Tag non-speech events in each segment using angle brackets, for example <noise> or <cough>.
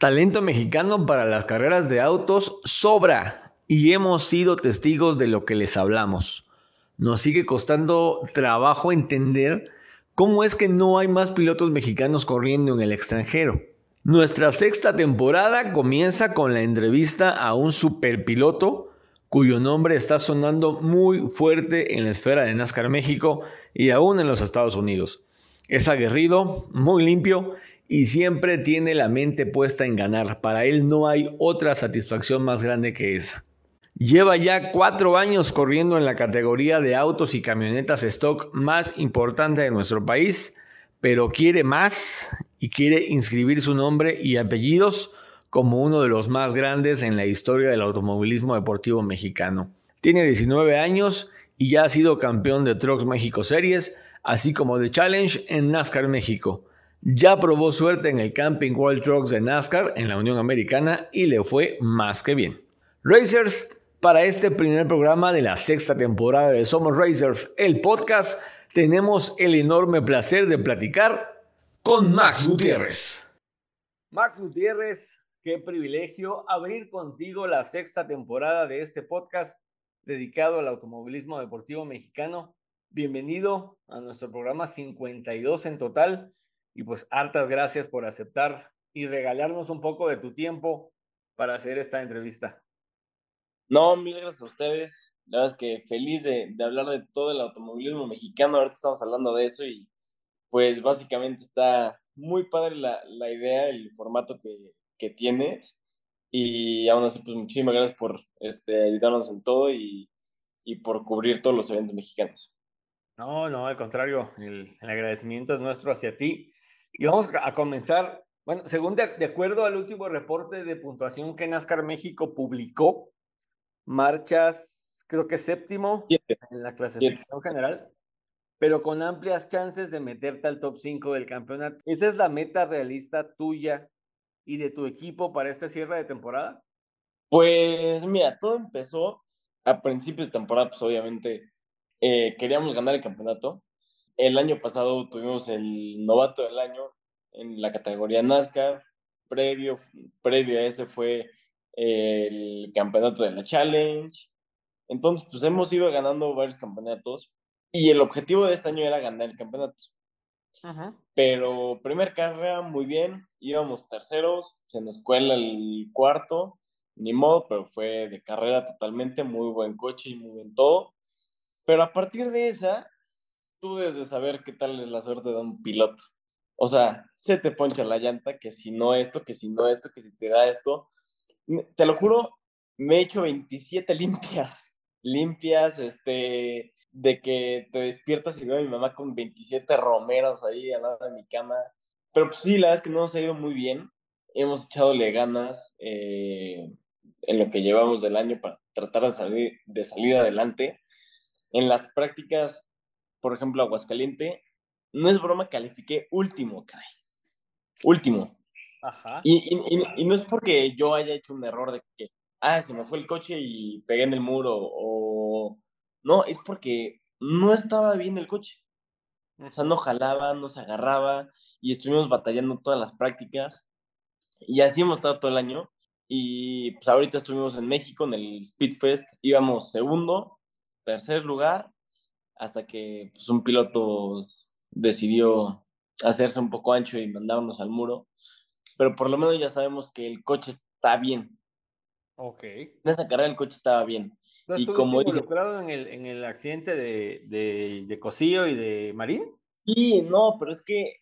Talento mexicano para las carreras de autos sobra y hemos sido testigos de lo que les hablamos. Nos sigue costando trabajo entender cómo es que no hay más pilotos mexicanos corriendo en el extranjero. Nuestra sexta temporada comienza con la entrevista a un superpiloto cuyo nombre está sonando muy fuerte en la esfera de NASCAR México y aún en los Estados Unidos. Es aguerrido, muy limpio y siempre tiene la mente puesta en ganar. Para él no hay otra satisfacción más grande que esa. Lleva ya cuatro años corriendo en la categoría de autos y camionetas stock más importante de nuestro país, pero quiere más y quiere inscribir su nombre y apellidos como uno de los más grandes en la historia del automovilismo deportivo mexicano. Tiene 19 años y ya ha sido campeón de Trucks México Series, así como de Challenge en NASCAR México. Ya probó suerte en el Camping World Trucks de NASCAR en la Unión Americana y le fue más que bien. Racers, para este primer programa de la sexta temporada de Somos Racers, el podcast, tenemos el enorme placer de platicar con Max Gutiérrez. Max Gutiérrez, qué privilegio abrir contigo la sexta temporada de este podcast dedicado al automovilismo deportivo mexicano. Bienvenido a nuestro programa 52 en total y pues hartas gracias por aceptar y regalarnos un poco de tu tiempo para hacer esta entrevista. No, mil gracias a ustedes. La verdad es que feliz de, de hablar de todo el automovilismo mexicano. Ahorita estamos hablando de eso y pues básicamente está muy padre la, la idea, el formato que, que, tienes. Y aún así, pues muchísimas gracias por este, ayudarnos en todo y, y por cubrir todos los eventos mexicanos. No, no, al contrario, el, el agradecimiento es nuestro hacia ti. Y vamos a comenzar, bueno, según de, acuerdo al último reporte de puntuación que NASCAR México publicó, marchas, creo que séptimo en la clasificación general, pero con amplias chances de meterte al top 5 del campeonato. ¿Esa es la meta realista tuya y de tu equipo para este cierre de temporada? Pues mira, todo empezó a principios de temporada, pues obviamente eh, queríamos ganar el campeonato, el año pasado tuvimos el novato del año en la categoría NASCAR. Previo, previo a ese fue el campeonato de la Challenge. Entonces, pues hemos ido ganando varios campeonatos y el objetivo de este año era ganar el campeonato. Pero primer carrera, muy bien, íbamos terceros, se nos cuela el cuarto, ni modo, pero fue de carrera totalmente, muy buen coche y muy buen todo. Pero a partir de esa, tú debes de saber qué tal es la suerte de un piloto. O sea, se te poncha la llanta, que si no esto, que si no esto, que si te da esto. Te lo juro, me he hecho 27 <laughs> limpias. Limpias, este, de que te despiertas y veo a mi mamá con 27 romeros ahí al lado de mi cama. Pero pues sí, la verdad es que no nos ha ido muy bien. Hemos echadole ganas eh, en lo que llevamos del año para tratar de salir, de salir adelante. En las prácticas por ejemplo, Aguascaliente, no es broma, califiqué último, caray. Último. Ajá. Y, y, no es porque yo haya hecho un error de que, ah, se me fue el coche y pegué en el muro, o. No, es porque no estaba bien el coche. O sea, no jalaba, no se agarraba, y estuvimos batallando todas las prácticas. Y así hemos estado todo el año. Y pues ahorita estuvimos en México, en el Speedfest, íbamos segundo, tercer lugar, hasta que pues, un piloto decidió hacerse un poco ancho y mandarnos al muro. Pero por lo menos ya sabemos que el coche está bien. Ok. En esa carrera el coche estaba bien. ¿No y como involucrado en, el, en el accidente de, de, de Cosío y de Marín? Sí, no, pero es que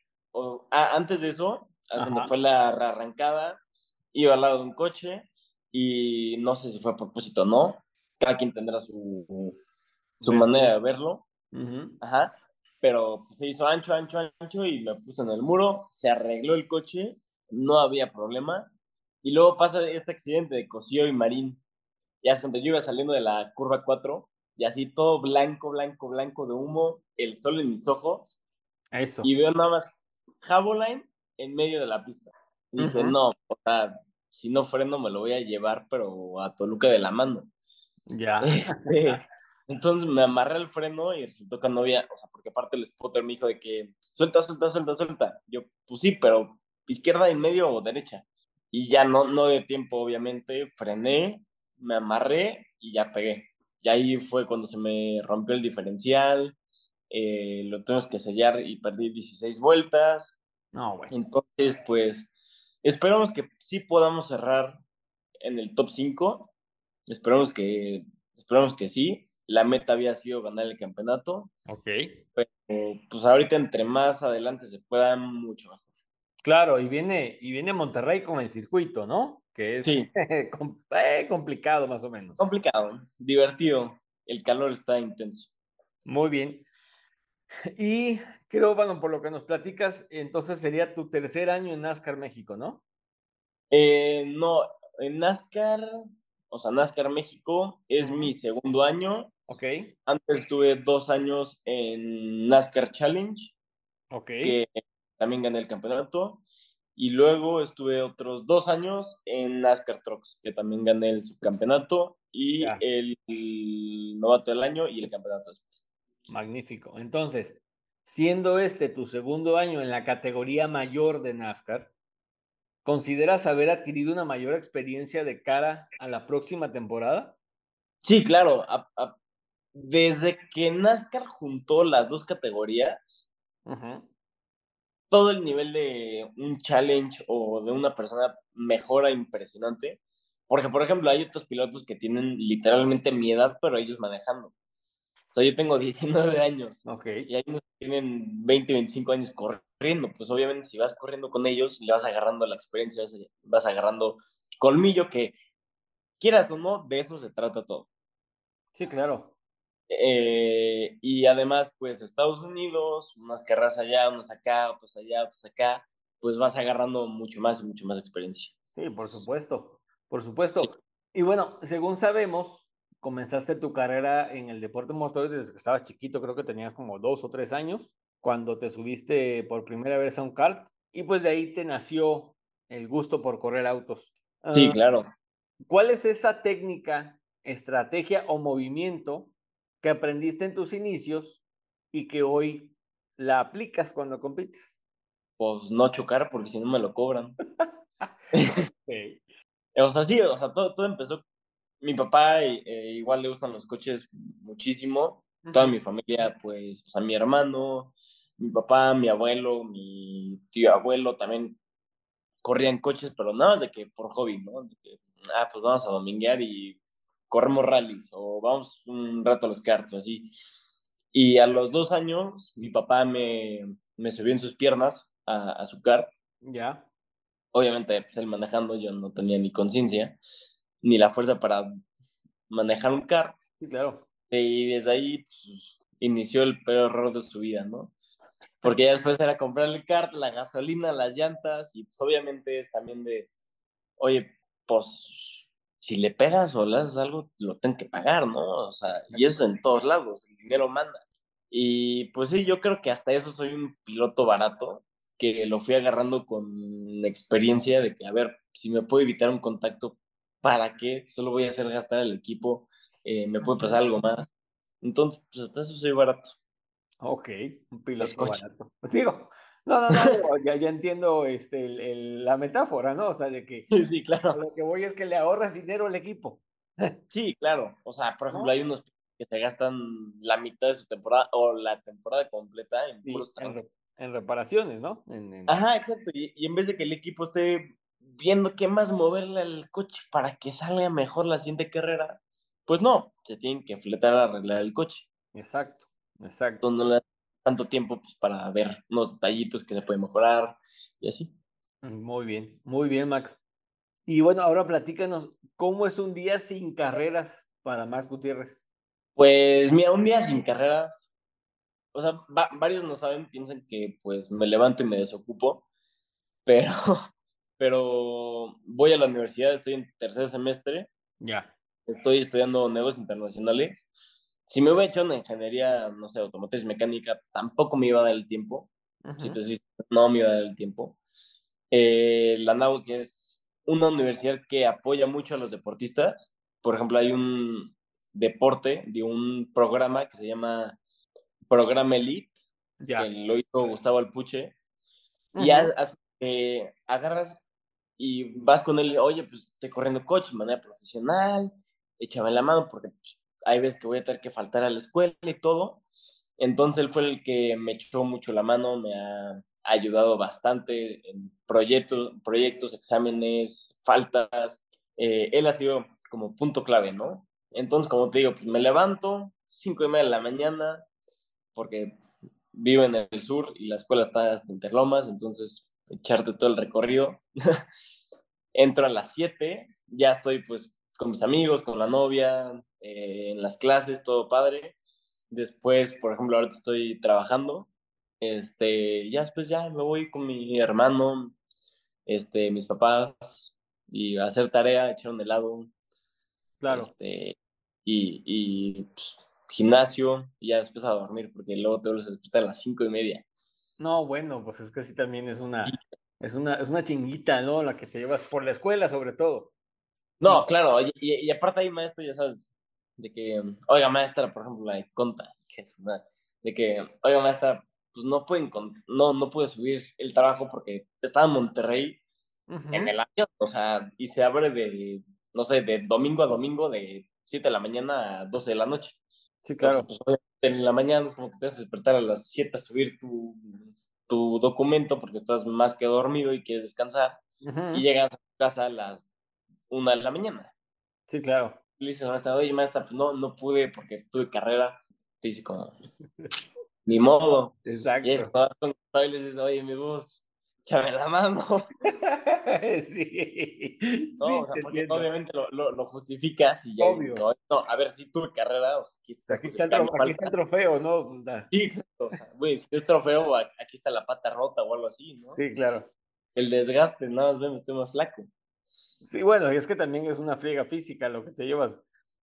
antes de eso, cuando fue la arrancada, iba al lado de un coche y no sé si fue a propósito o no. Cada quien tendrá su, su manera de verlo. Ajá. pero pues, se hizo ancho, ancho, ancho y me puse en el muro, se arregló el coche, no había problema. Y luego pasa este accidente de Cosío y Marín. Ya es cuando yo iba saliendo de la curva 4 y así todo blanco, blanco, blanco de humo, el sol en mis ojos. Eso. Y veo nada más Jaboline en medio de la pista. Y dije, no, o sea, si no freno me lo voy a llevar, pero a Toluca de la mano. Ya. <laughs> Entonces me amarré el freno y resultó que no había, o sea, porque aparte el spotter me dijo de que suelta, suelta, suelta, suelta. Yo, pues sí, pero izquierda en medio o derecha. Y ya no, no de tiempo, obviamente, frené, me amarré y ya pegué. Y ahí fue cuando se me rompió el diferencial, eh, lo tuvimos que sellar y perdí 16 vueltas. No, bueno. Entonces, pues, esperamos que sí podamos cerrar en el top 5. Esperamos que, esperamos que sí. La meta había sido ganar el campeonato. Ok. Pero, pues ahorita entre más adelante se pueda, mucho mejor. Claro, y viene, y viene Monterrey con el circuito, ¿no? Que es Sí. <laughs> eh, complicado más o menos. Complicado, divertido. El calor está intenso. Muy bien. <laughs> Y creo, bueno, por lo que nos platicas, entonces sería tu tercer año en NASCAR México, ¿no? Eh, no, en NASCAR, o sea, NASCAR México es mi segundo año. Ok, Antes estuve dos años en NASCAR Challenge, ok. que también gané el campeonato. Y luego estuve otros dos años en NASCAR Trucks, que también gané el subcampeonato y Ya. el, novato del año y el campeonato después. Magnífico. Entonces, siendo este tu segundo año en la categoría mayor de NASCAR, ¿consideras haber adquirido una mayor experiencia de cara a la próxima temporada? Sí, claro. a- a- desde que NASCAR juntó las dos categorías, todo el nivel de un challenge o de una persona mejora impresionante. Porque, por ejemplo, hay otros pilotos que tienen literalmente mi edad, pero ellos manejando. O sea, yo tengo <laughs> 19 años Ok. y hay unos que tienen 20, 25 años corriendo. Pues obviamente si vas corriendo con ellos, le vas agarrando la experiencia, vas, agarrando colmillo que, quieras o no, de eso se trata todo. Sí, claro. Eh, y además, pues Estados Unidos, unas carreras allá, unos acá, otros allá, otros acá, pues vas agarrando mucho más y mucho más experiencia. Sí, por supuesto, por supuesto. Sí. Y bueno, según sabemos, comenzaste tu carrera en el deporte motor desde que estabas chiquito, creo que tenías como dos o tres años, cuando te subiste por primera vez a un kart, y pues de ahí te nació el gusto por correr autos. Sí, Ah, claro. ¿Cuál es esa técnica, estrategia o movimiento que aprendiste en tus inicios y que hoy la aplicas cuando compites? Pues no chocar porque si no me lo cobran. <laughs> <laughs> Sí. O sea, sí, o sea, todo, todo empezó. Mi papá eh, igual le gustan los coches muchísimo. Toda mi familia, pues, o sea, mi hermano, mi papá, mi abuelo, mi tío abuelo también corrían coches, pero nada más de que por hobby, ¿no? De que, ah, pues vamos a dominguear y corremos rallies o vamos un rato a los karts o así. Y a los dos años, mi papá me, me subió en sus piernas a, a su kart Ya. obviamente, pues él manejando, yo no tenía ni conciencia, ni la fuerza para manejar un kart. Sí, claro. Y desde ahí pues, inició el peor error de su vida, ¿no? Porque ya después era comprar el kart, la gasolina, las llantas, y pues obviamente es también de, oye, pues si le pegas o le haces algo, lo tengo que pagar, ¿no? O sea, y eso en todos lados, el dinero manda. Y pues sí, yo creo que hasta eso soy un piloto barato, que lo fui agarrando con experiencia de que, a ver, si me puedo evitar un contacto, ¿para qué? Solo voy a hacer gastar al equipo, eh, me puede pasar algo más. Entonces, pues hasta eso soy barato. Ok, un piloto barato. <laughs> Digo, no, no, no, ya, ya entiendo este, el- el- la metáfora, ¿no? O sea, de que <laughs> sí, claro. lo que voy es que le ahorras dinero al equipo. <laughs> Sí, claro. O sea, por ejemplo, ¿No? hay unos que se gastan la mitad de su temporada o la temporada completa en Sí, puros en, trámites. re- en reparaciones, ¿no? En- en- Ajá, exacto. Y, y en vez de que el equipo esté viendo qué más moverle al coche para que salga mejor la siguiente carrera, pues no, se tienen que fletar a arreglar el coche. Exacto, exacto. No le dan tanto tiempo pues, para ver unos detallitos que se pueden mejorar y así. Muy bien, muy bien, Max. Y bueno, ahora platícanos, ¿cómo es un día sin carreras para Max Gutiérrez? Pues mira, un día sin carreras, o sea, varios no saben, piensan que pues me levanto y me desocupo, <laughs> pero, pero voy a la universidad, estoy en tercer semestre. Ya. Estoy estudiando negocios internacionales. Si me hubiera hecho una ingeniería, no sé, automotriz mecánica, tampoco me iba a dar el tiempo. Si te no me iba a dar el tiempo. Eh, la NAU, que es una universidad que apoya mucho a los deportistas. Por ejemplo, hay un deporte de un programa que se llama Programa Elite, que lo hizo Gustavo Alpuche. Y eh, agarras y vas con él, oye, pues estoy corriendo coche de manera profesional, échame la mano porque pues, hay veces que voy a tener que faltar a la escuela y todo. Entonces él fue el que me echó mucho la mano, me ha ayudado bastante en proyectos, proyectos exámenes, faltas. Eh, él ha sido como punto clave, ¿no? Entonces, como te digo, pues me levanto, cinco y media de la mañana, porque vivo en el sur y la escuela está hasta Interlomas, entonces echarte todo el recorrido. <laughs> Entro a las 7, ya estoy pues con mis amigos, con la novia, eh, en las clases, todo padre. Después, por ejemplo, ahorita estoy trabajando. Este, ya después ya me voy con mi hermano, este, mis papás, y a hacer tarea, echar un helado. Claro. Este, y, y pues, gimnasio, y ya después a dormir, porque luego te vuelves a despertar a las cinco y media. No, bueno, pues es que sí también es una, es una, es una chinguita, ¿no? La que te llevas por la escuela, sobre todo. No, claro, y, y, aparte hay maestro, ya sabes, de que, oiga, maestra, por ejemplo, la de conta, de que, oiga, maestra, pues no pueden, no, no puede subir el trabajo porque estaba en Monterrey en el año, o sea, y se abre de, no sé, de domingo a domingo, de 7 de la mañana a 12 de la noche. Sí, claro. pues, en la mañana es como que te vas a despertar a las 7 a subir tu, tu documento porque estás más que dormido y quieres descansar. Y llegas a tu casa a las 1 de la mañana. Sí, claro. Y le dices maestra, oye, maestra, pues no, no pude porque tuve carrera. Te dice como, <laughs> ni modo. Exacto. Y es cuando vas y le dices, oye, mi voz, échame la mano. <laughs> sí. <laughs> No, sí, porque obviamente lo, lo, lo, justificas y ya. Obvio. No, a ver, si tuve carrera, o sea, aquí, está, aquí, está el, aquí, está el, trofeo, ¿no? Pues, sí, exacto. O sea, güey, si es trofeo, aquí está la pata rota o algo así, ¿no? Sí, claro. El desgaste, nada más ven, estoy más flaco. Sí, bueno, y es que también es una friega física lo que te llevas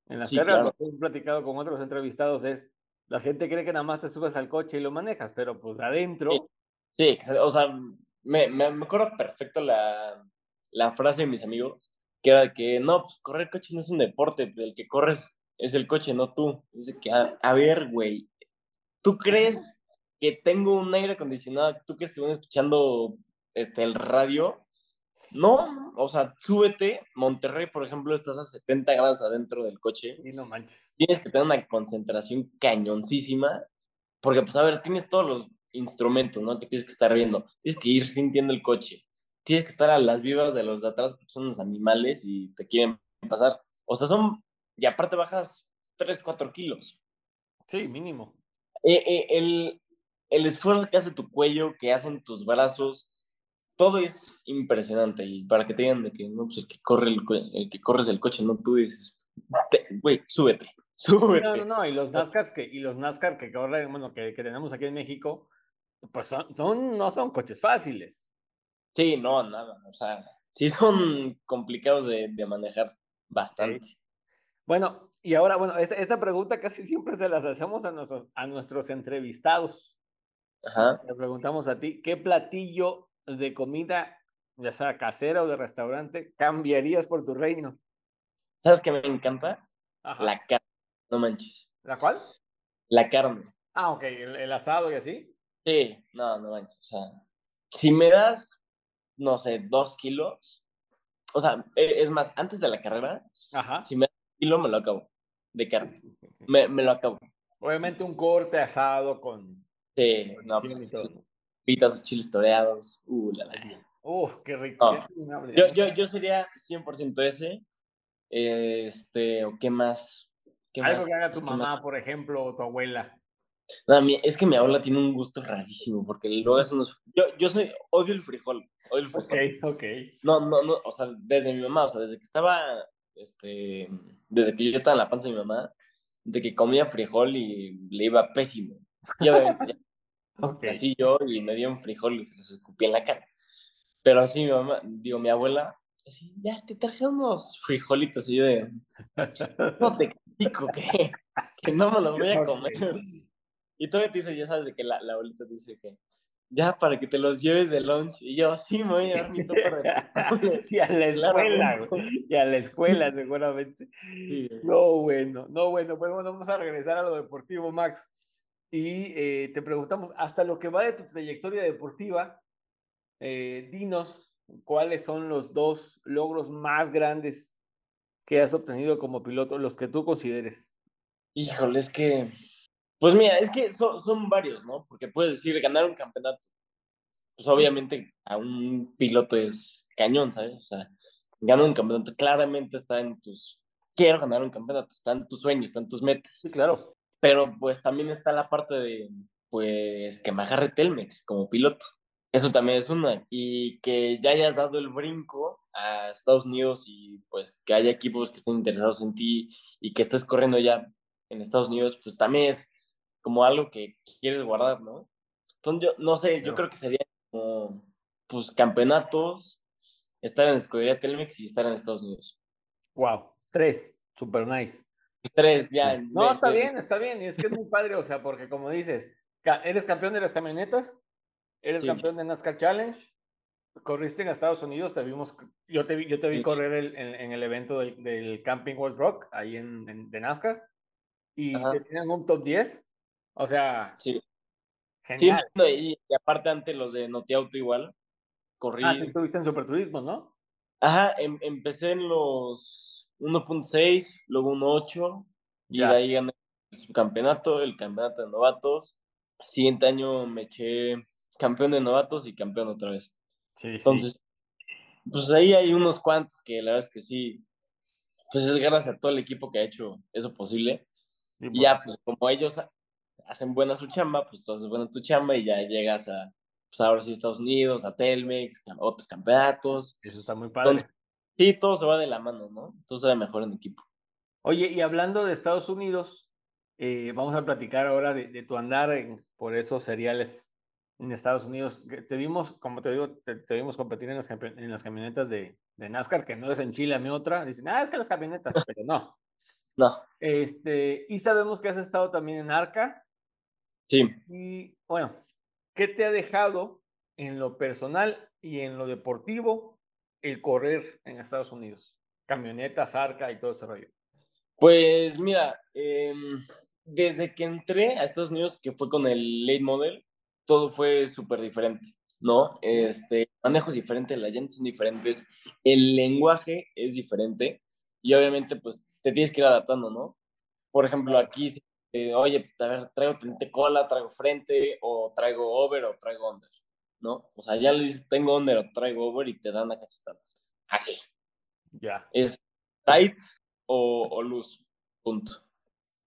en las sí. Lo que hemos platicado con otros entrevistados es, la gente cree que nada más te subes al coche y lo manejas, pero pues adentro... Sí, sí o sea, me, me, me acuerdo perfecto la, la, frase de mis amigos, que era que no, pues correr coche no es un deporte, el que corres es el coche, no tú. Dice que, a, a ver, güey, ¿tú crees que tengo un aire acondicionado? ¿Tú crees que voy escuchando este, el radio? No, o sea, súbete. Monterrey, por ejemplo, estás a 70 grados adentro del coche. Y no manches. Tienes que tener una concentración cañoncísima. Porque, pues, a ver, tienes todos los instrumentos, ¿no? Que tienes que estar viendo. Tienes que ir sintiendo el coche. Tienes que estar a las vivas de los de atrás porque son los animales y te quieren pasar. O sea, son. Y aparte bajas 3, 4 kilos. Sí, mínimo. Eh, eh, el, el esfuerzo que hace tu cuello, que hacen tus brazos, todo es impresionante. Y para que te digan de que no, pues el que corre el, el que corres el coche, no tú dices, güey, súbete. <laughs> Súbete. No, no, no, y los NASCAR que, y los NASCAR que corren, bueno, que, que tenemos aquí en México, pues son, son, no son coches fáciles. Sí, no, nada. O sea, sí son complicados de, de manejar bastante. Sí. Bueno, y ahora, bueno, esta, esta, pregunta casi siempre se las hacemos a nuestros, a nuestros entrevistados. Ajá. Le preguntamos a ti, ¿qué platillo de comida, ya sea casera o de restaurante, cambiarías por tu reino? ¿Sabes qué me encanta? Ajá. La carne, no manches. ¿La cuál? La carne. Ah, ok, el, el, asado y así. Sí, no, no manches. O sea, si me das, no sé, dos kilos, o sea, e, es más, antes de la carrera, Ajá. si me das un kilo, me lo acabo de carne. Sí, sí, sí. Me, me, lo acabo. Obviamente un corte asado con... Sí, no, pues, pitas o chiles toreados. Uh, la verdad. Uh, qué rico. Oh. Yo, yo, yo sería 100% ese. Este, o qué más. ¿Qué Algo más? que haga tu es mamá, que por ejemplo, o tu abuela. No, es que mi abuela tiene un gusto rarísimo, porque luego es unos... Yo, yo soy, odio el frijol, odio el frijol. Ok, ok. No, no, no, o sea, desde mi mamá, o sea, desde que estaba, este, desde que yo estaba en la panza de mi mamá, de que comía frijol y le iba pésimo. Y obviamente, así yo, y me dio un frijol y se los escupí en la cara. Pero así mi mamá, digo, mi abuela, así, ya te traje unos frijolitos. Y yo de, no te critico que, que no me los voy a comer. Y todavía te dice, ya sabes, de que la, la abuelita dice que, ya para que te los lleves de lunch. Y yo, sí, me voy a dar mi de <laughs> Y a la escuela, güey. Y a la escuela, seguramente. No, bueno, no, bueno. Pues bueno, vamos a regresar a lo deportivo, Max. Y eh, te preguntamos, hasta lo que va de tu trayectoria deportiva, eh, dinos cuáles son los dos logros más grandes que has obtenido como piloto, los que tú consideres. Híjole, es que pues mira, es que son, varios, ¿no? Porque puedes decir ganar un campeonato. Pues obviamente a un piloto es cañón, ¿sabes? O sea, ganar un campeonato claramente está en tus. Quiero ganar un campeonato, está en tus sueños, está en tus metas. Sí, claro. Pero pues también está la parte de, pues, que me agarre Telmex como piloto. Eso también es una. Y que ya hayas dado el brinco a Estados Unidos y pues que haya equipos que estén interesados en ti y que estés corriendo ya en Estados Unidos, pues también es como algo que quieres guardar, ¿no? Entonces yo, no sé, yo creo que sería como, pues, campeonatos, estar en escudería Telmex y estar en Estados Unidos. Wow, tres, super nice. Tres, ya. No, está bien, está bien, y es que es muy padre, o sea, porque como dices, eres campeón de las camionetas, eres campeón de NASCAR Challenge, corriste en Estados Unidos, te vimos, yo te vi, yo te vi correr en, el evento del, Camping World Rock, ahí en, de NASCAR, y te tenían un top 10, o sea, sí. Genial. y, aparte antes los de Notiauto igual, corrí. Ah, sí, estuviste en Superturismo, ¿no? Ajá, em, empecé en los 1.6, luego 1.8, y de ahí gané el subcampeonato, el campeonato de novatos. siguiente año me eché campeón de novatos y campeón otra vez. Sí, Entonces, pues ahí hay unos cuantos que la verdad es que sí, pues es gracias a todo el equipo que ha hecho eso posible. y ya, pues como ellos hacen buena su chamba, pues tú haces buena tu chamba y ya llegas a, pues ahora sí, Estados Unidos, a Telmex, a otros campeonatos. Eso está muy padre. Sí, todo se va de la mano, ¿no? Todo se va mejor en equipo. Oye, y hablando de Estados Unidos, eh, vamos a platicar ahora de, tu andar en, por esos seriales en Estados Unidos. Te vimos, como te digo, te, vimos competir en las, en las camionetas de, de, NASCAR, que no es en Chile, a mi otra. Dicen, ah, es que las camionetas, <laughs> pero no. No. Este, y sabemos que has estado también en ARCA, Sí. Y bueno, ¿qué te ha dejado en lo personal y en lo deportivo el correr en Estados Unidos? Camionetas, arca y todo ese rollo. Pues mira, em, desde que entré a Estados Unidos, que fue con el late model, todo fue súper diferente, ¿no? Este, manejos diferentes, las llantas son diferentes, el lenguaje es diferente y obviamente pues te tienes que ir adaptando, ¿no? Por ejemplo, aquí eh, oye, a ver, traigo cola, traigo frente, o traigo over, o traigo under, ¿no? O sea, ya le dices, tengo under o traigo over y te dan a cachetadas. Así. Ya. Es tight o, o loose, punto.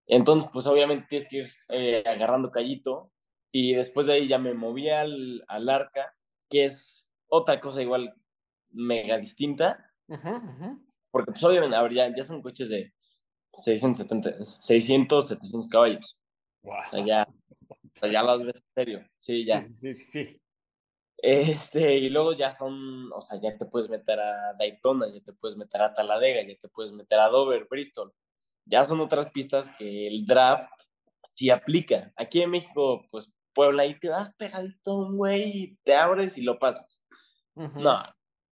Entonces, pues obviamente tienes que ir eh, agarrando callito y después de ahí ya me moví al, al arca, que es otra cosa igual mega distinta. Porque pues obviamente, a ver, ya, ya son coches de 670, 600, 700 caballos. Wow. O sea, ya, o sea, ya las ves en serio. Sí, ya. Sí, sí, sí. Este, y luego ya son, o sea, ya te puedes meter a Daytona, ya te puedes meter a Taladega, ya te puedes meter a Dover, Bristol. Ya son otras pistas que el draft sí aplica. Aquí en México, pues Puebla, ahí te vas pegadito un güey te abres y lo pasas. No,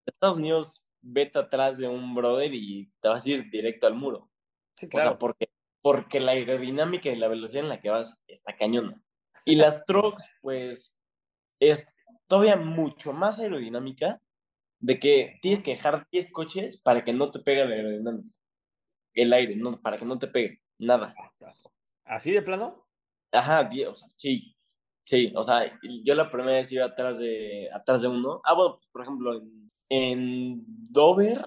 Estados Unidos, vete atrás de un brother y te vas a ir directo al muro. Sí, claro. O sea, porque, porque la aerodinámica y la velocidad en la que vas está cañona. Y las trucks, pues, es todavía mucho más aerodinámica de que tienes que dejar 10 coches para que no te pegue la aerodinámica. El aire, no, para que no te pegue, nada. ¿Así de plano? Ajá, o sea, sí. Sí, o sea, yo la primera vez iba atrás de, atrás de uno. Ah, bueno, por ejemplo, en, en Dover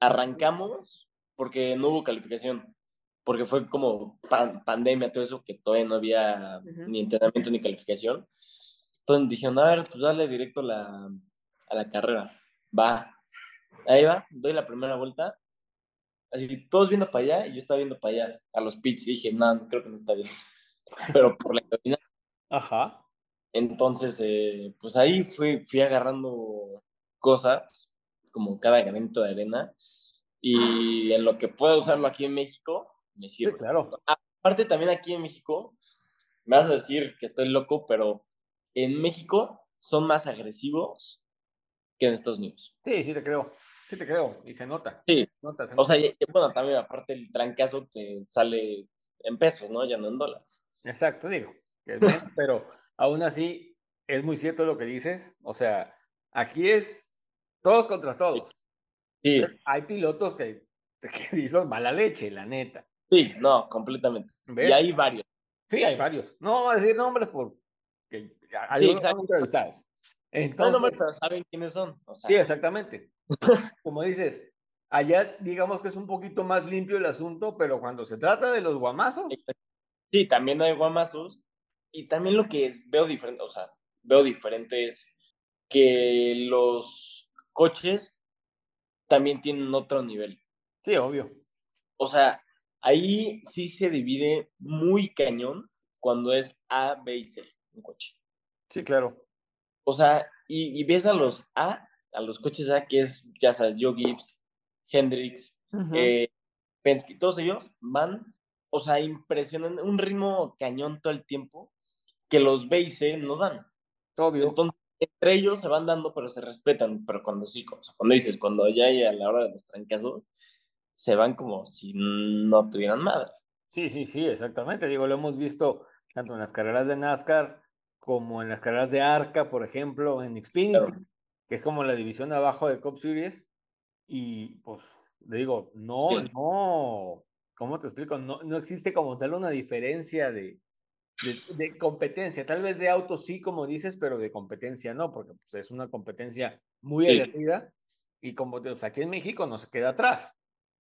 arrancamos porque no hubo calificación, porque fue como pandemia, todo eso, que todavía no había ni entrenamiento ni calificación. Entonces dijeron, a ver, pues dale directo la, a la carrera. Va. Ahí va, doy la primera vuelta. Así, todos viendo para allá y yo estaba viendo para allá, a los pits, y dije, no, creo que no está bien. Pero por la Ajá. Entonces, eh, pues ahí fui, fui agarrando cosas, como cada granito de arena, y en lo que pueda usarlo aquí en México, me sirve. Sí, claro. Aparte también aquí en México, me vas a decir que estoy loco, pero en México son más agresivos que en Estados Unidos. Sí, sí te creo. Sí te creo. Y se nota. Sí. Nota, se O nota. sea, y- bueno, también aparte el trancazo te sale en pesos, ¿no? Ya no en dólares. Exacto, digo. <laughs> pero aún así es muy cierto lo que dices. O sea, aquí es todos contra todos. Sí, Hay pilotos que, que <laughs> son mala leche, la neta. sí, no, completamente. ¿Ves? Y hay varios. Sí, hay varios. No vamos a decir nombres porque hay Sí, entrevistados. No, Entonces, no, pero saben quiénes son. O sea, sí, exactamente. <laughs> Como dices, allá digamos que es un poquito más limpio el asunto, pero cuando se trata de los guamazos, sí, también hay guamazos. Y también lo que es- veo diferente, o sea, veo diferente es que los coches también tienen otro nivel. sí, obvio. O sea, ahí sí se divide muy cañón cuando es A, B y C, un coche. Sí, claro. O sea, y, y ves a los A, a los coches A, que es, ya sabes, Joe Gibbs, Hendrix, eh, Penske, todos ellos van, o sea, impresionan un ritmo cañón todo el tiempo que los B y C no dan. obvio. Entonces, entre ellos se van dando, pero se respetan. Pero cuando sí, o sea, cuando dices, cuando ya hay a la hora de los trancazos, se van como si no tuvieran madre. Sí, sí, sí, exactamente. Digo, lo hemos visto tanto en las carreras de NASCAR como en las carreras de ARCA, por ejemplo, en Xfinity, Claro. que es como la división de abajo de Cup Series. Y pues, le digo, no, no, ¿cómo te explico? No, no existe como tal una diferencia de, de, de competencia. Tal vez de autos sí, como dices, pero de competencia no, porque pues, es una competencia muy Sí. aguerrida. Y como pues, aquí en México no se queda atrás.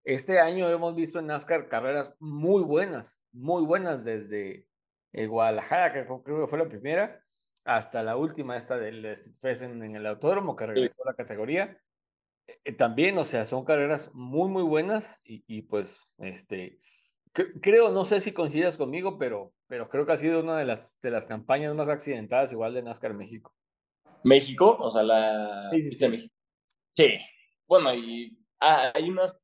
Este año hemos visto en NASCAR carreras muy buenas, muy buenas desde eh, Guadalajara, que creo que fue la primera, hasta la última, esta del Speedfest en, en el autódromo, que regresó a la categoría. Eh, también, o sea, son carreras muy, muy buenas y, y pues, este, cre- creo, no sé si coincidas conmigo, pero, pero creo que ha sido una de las, de las campañas más accidentadas igual de NASCAR México. México, o sea, la Sí, sí, sí. México. Sí. Bueno, y ah, hay unas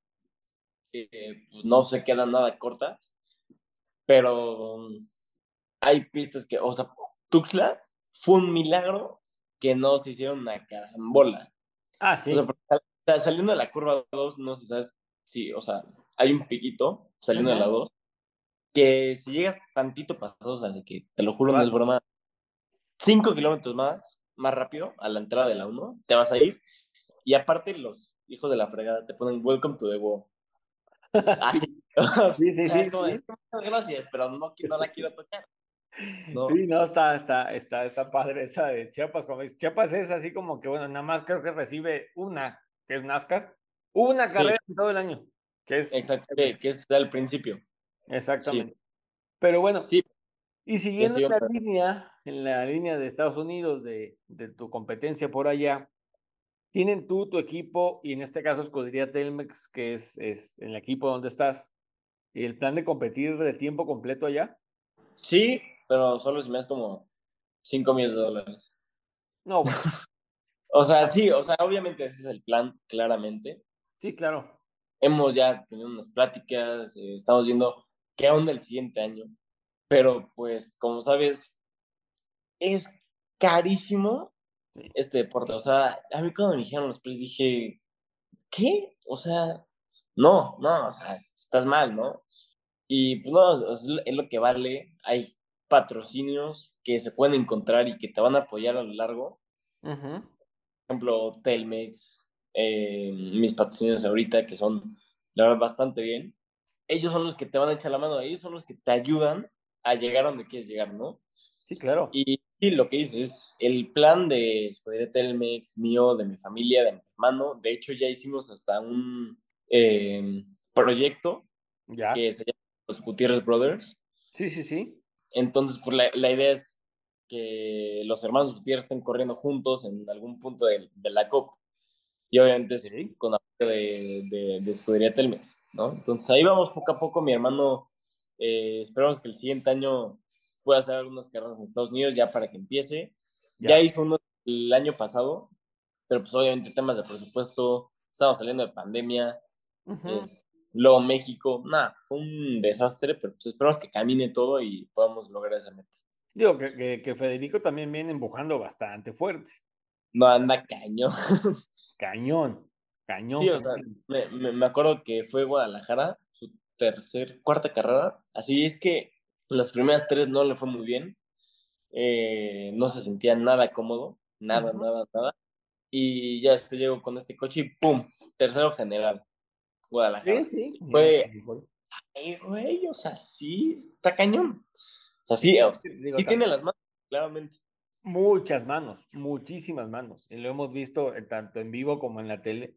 que pues, no se quedan nada cortas, pero um, hay pistas que, o sea, Tuxtla fue un milagro que no se hicieron una carambola. Ah, sí. O sea, porque saliendo de la curva 2, no sé si sabes, sí, o sea, hay un piquito saliendo de la Ujú. 2, que si llegas tantito pasado, o sea, de que te lo juro, no es broma, 5 kilómetros más, más rápido, a la entrada de la 1, te vas a ir, y aparte los hijos de la fregada te ponen welcome to the world. <laughs> Así. Sí, <laughs> sí, O sea, sí, es como, sí. es como, gracias, pero no, no la quiero tocar. No. Sí, no, está, está, está, está padre esa de Chiapas. Como dices, Chiapas es así como que, bueno, nada más creo que recibe una, que es NASCAR, una carrera en todo el año, que es Exacto, que, es al principio. exactamente. Pero bueno, Sí. y siguiendo sí, la línea, en la línea de Estados Unidos, de, de tu competencia por allá, tienen tú, tu equipo, y en este caso escudería Telmex, que es, es el equipo donde estás, el plan de competir de tiempo completo allá. Sí, pero solo si me das como 5 millones de dólares. No, bueno, <laughs> O sea, sí, o sea, obviamente ese es el plan, claramente. sí, claro. Hemos ya tenido unas pláticas, eh, estamos viendo qué onda el siguiente año. Pero pues, como sabes, es carísimo Sí. este deporte. O sea, a mí cuando me dijeron los precios dije, ¿qué? O sea, no, no, o sea, estás mal, ¿no? Y pues no, es lo- es lo que vale. Hay patrocinios que se pueden encontrar y que te van a apoyar a lo largo. Por ejemplo, Telmex, eh, mis patrocinios ahorita, que son, la verdad, bastante bien. Ellos son los que te van a echar la mano, ellos son los que te ayudan a llegar a donde quieres llegar, ¿no? Sí, claro. Y lo que dices es el plan de Escudería Telmex, mío, de mi familia, de mi hermano. De hecho, ya hicimos hasta un eh, proyecto Ya. que se llama Los Gutiérrez Brothers. Sí, sí, sí. Entonces, pues la, la idea es que los hermanos Gutiérrez estén corriendo juntos en algún punto de, de la COP. Y obviamente Ok. con apoyo de, de, de Escudería Telmex, ¿no? Entonces ahí vamos poco a poco, mi hermano. eh, esperamos que el siguiente año puede hacer algunas carreras en Estados Unidos ya para que empiece. Ya, hizo uno el año pasado, pero pues obviamente temas de presupuesto, estamos saliendo de pandemia, luego México, nada, fue un desastre, pero pues esperamos que camine todo y podamos lograr esa meta. Digo que, que, Federico también viene empujando bastante fuerte. No, anda cañón. <laughs> Cañón, cañón. me, me, acuerdo que fue Guadalajara, su tercer, cuarta carrera. Así es que las primeras tres no le fue muy bien. Eh, no se sentía nada cómodo, nada, nada, nada. Y ya después llegó con este coche y ¡pum! Tercero general. Guadalajara. Sí, sí. Fue. Ay, güey, o sea, sí, está cañón. O sea, sí, sí tiene las manos, claramente. Muchas manos, muchísimas manos. Y lo hemos visto tanto en vivo como en la tele.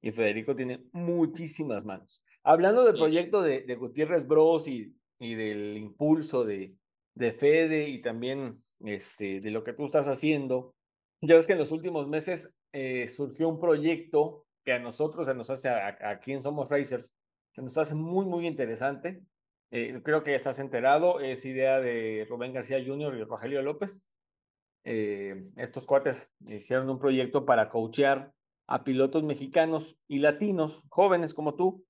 Y Federico tiene muchísimas manos. Hablando del proyecto de, de Gutiérrez Bros y, y del impulso de, de Fede y también este, de lo que tú estás haciendo, ya ves que en los últimos meses eh, surgió un proyecto que a nosotros se nos hace, aquí en Somos Racers, se nos hace muy, muy interesante. Eh, creo que estás enterado, es idea de Rubén García Jr. y Rogelio López. Eh, estos cuates hicieron un proyecto para coachear a pilotos mexicanos y latinos, jóvenes como tú,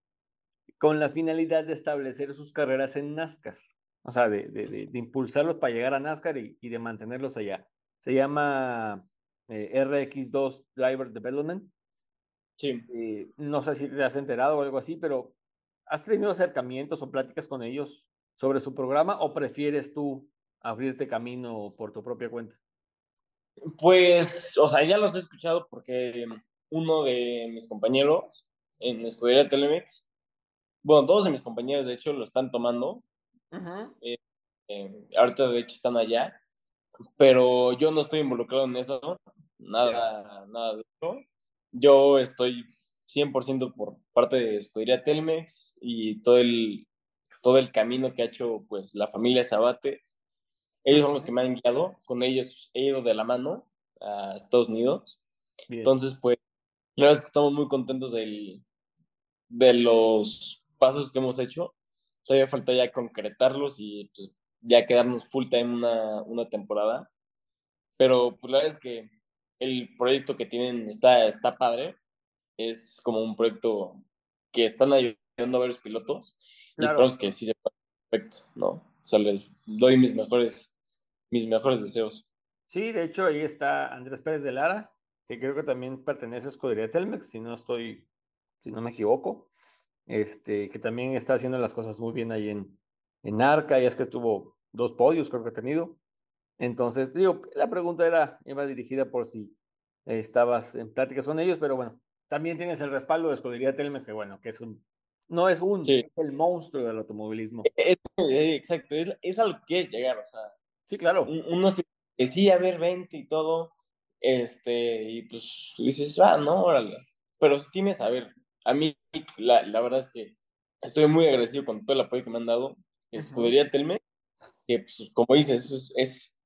con la finalidad de establecer sus carreras en NASCAR. O sea, de, de, impulsarlos para llegar a NASCAR y, y de mantenerlos allá. Se llama eh, RX2 Driver Development. Sí. Eh, no sé si te has enterado o algo así, pero ¿has tenido acercamientos o pláticas con ellos sobre su programa o prefieres tú abrirte camino por tu propia cuenta? Pues, o sea, ya los he escuchado porque uno de mis compañeros en Escudería Telemex, bueno, todos de mis compañeros de hecho lo están tomando. Eh, eh, ahorita de hecho están allá, pero yo no estoy involucrado en eso, nada, nada de eso. Yo estoy 100% por parte de Escudería Telmex y todo el, todo el camino que ha hecho pues la familia Sabates ellos son los que me han guiado, con ellos he ido de la mano a Estados Unidos. Entonces, pues, la verdad es que estamos muy contentos del, de los pasos que hemos hecho. Todavía falta ya concretarlos y pues, ya quedarnos full time una, una temporada. Pero pues la verdad es que el proyecto que tienen está, está padre. Es como un proyecto que están ayudando a varios pilotos. Y esperamos que sí se pueda perfecto, ¿no? O sea, les doy mis mejores mis mejores deseos. Sí, de hecho ahí está Andrés Pérez de Lara, que creo que también pertenece a Escudería Telmex, si no estoy, si no me equivoco, este, que también está haciendo las cosas muy bien ahí en, en Arca, y es que tuvo dos podios, creo que ha tenido. Entonces, digo, la pregunta era, iba dirigida por si estabas en pláticas con ellos, pero bueno, también tienes el respaldo de Escudería Telmex, que bueno, que es un, no es un, es el monstruo del automovilismo. Es, exacto, es, es a lo que es llegar, o sea, Sí, claro. Unos que sí, a ver, vente y todo. Este, y pues dices, ah, no, órale. Pero si tienes, a ver, a mí la, la verdad es que estoy muy agradecido con todo el apoyo que me han dado. Escudería Telme, que pues, como dices, es, es,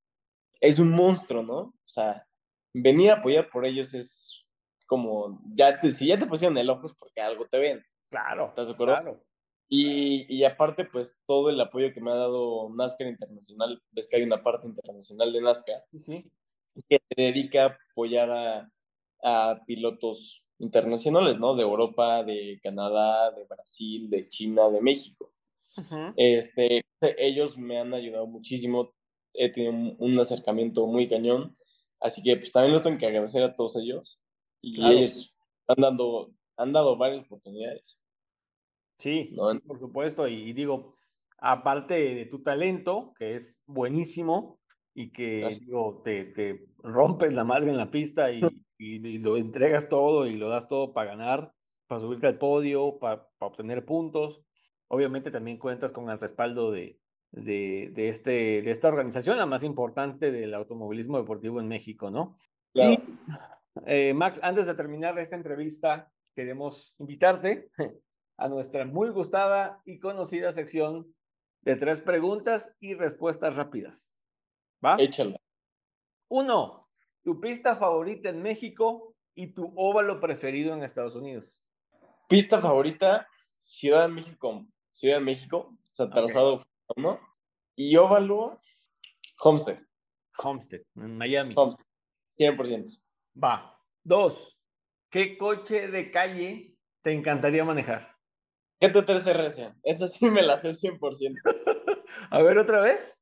es un monstruo, ¿no? O sea, venir a apoyar por ellos es como, ya te, si ya te pusieron el ojo es porque algo te ven. Claro. ¿Estás de acuerdo? Claro. Y, y, aparte, pues todo el apoyo que me ha dado NASCAR Internacional, ves que hay una parte internacional de NASCAR sí. que se dedica a apoyar a, a, pilotos internacionales, ¿no? De Europa, de Canadá, de Brasil, de China, de México. este, ellos me han ayudado muchísimo, he tenido un, acercamiento muy cañón, así que pues también los tengo que agradecer a todos ellos y ellos han, dando, han dado varias oportunidades. Sí, por supuesto. Y, digo, aparte de tu talento, que es buenísimo y que digo, te, te, rompes la madre en la pista <laughs> y, y, lo entregas todo y lo das todo para ganar, para subirte al podio, para, para obtener puntos. Obviamente también cuentas con el respaldo de, de, de, este, de esta organización, la más importante del automovilismo deportivo en México, ¿no? Y, eh, Max, antes de terminar esta entrevista, queremos invitarte <laughs> a nuestra muy gustada y conocida sección de tres preguntas y respuestas rápidas. ¿Va? Échala. Uno, tu pista favorita en México y tu óvalo preferido en Estados Unidos. Pista favorita, Ciudad de México. Ciudad de México, o sea, trazado ¿no? Y óvalo, Homestead. Homestead, en Miami. Homestead. 100%. Va. Dos. ¿Qué coche de calle te encantaría manejar? GT3 RS. Esa sí me la sé 100%. <laughs> A ver, otra vez.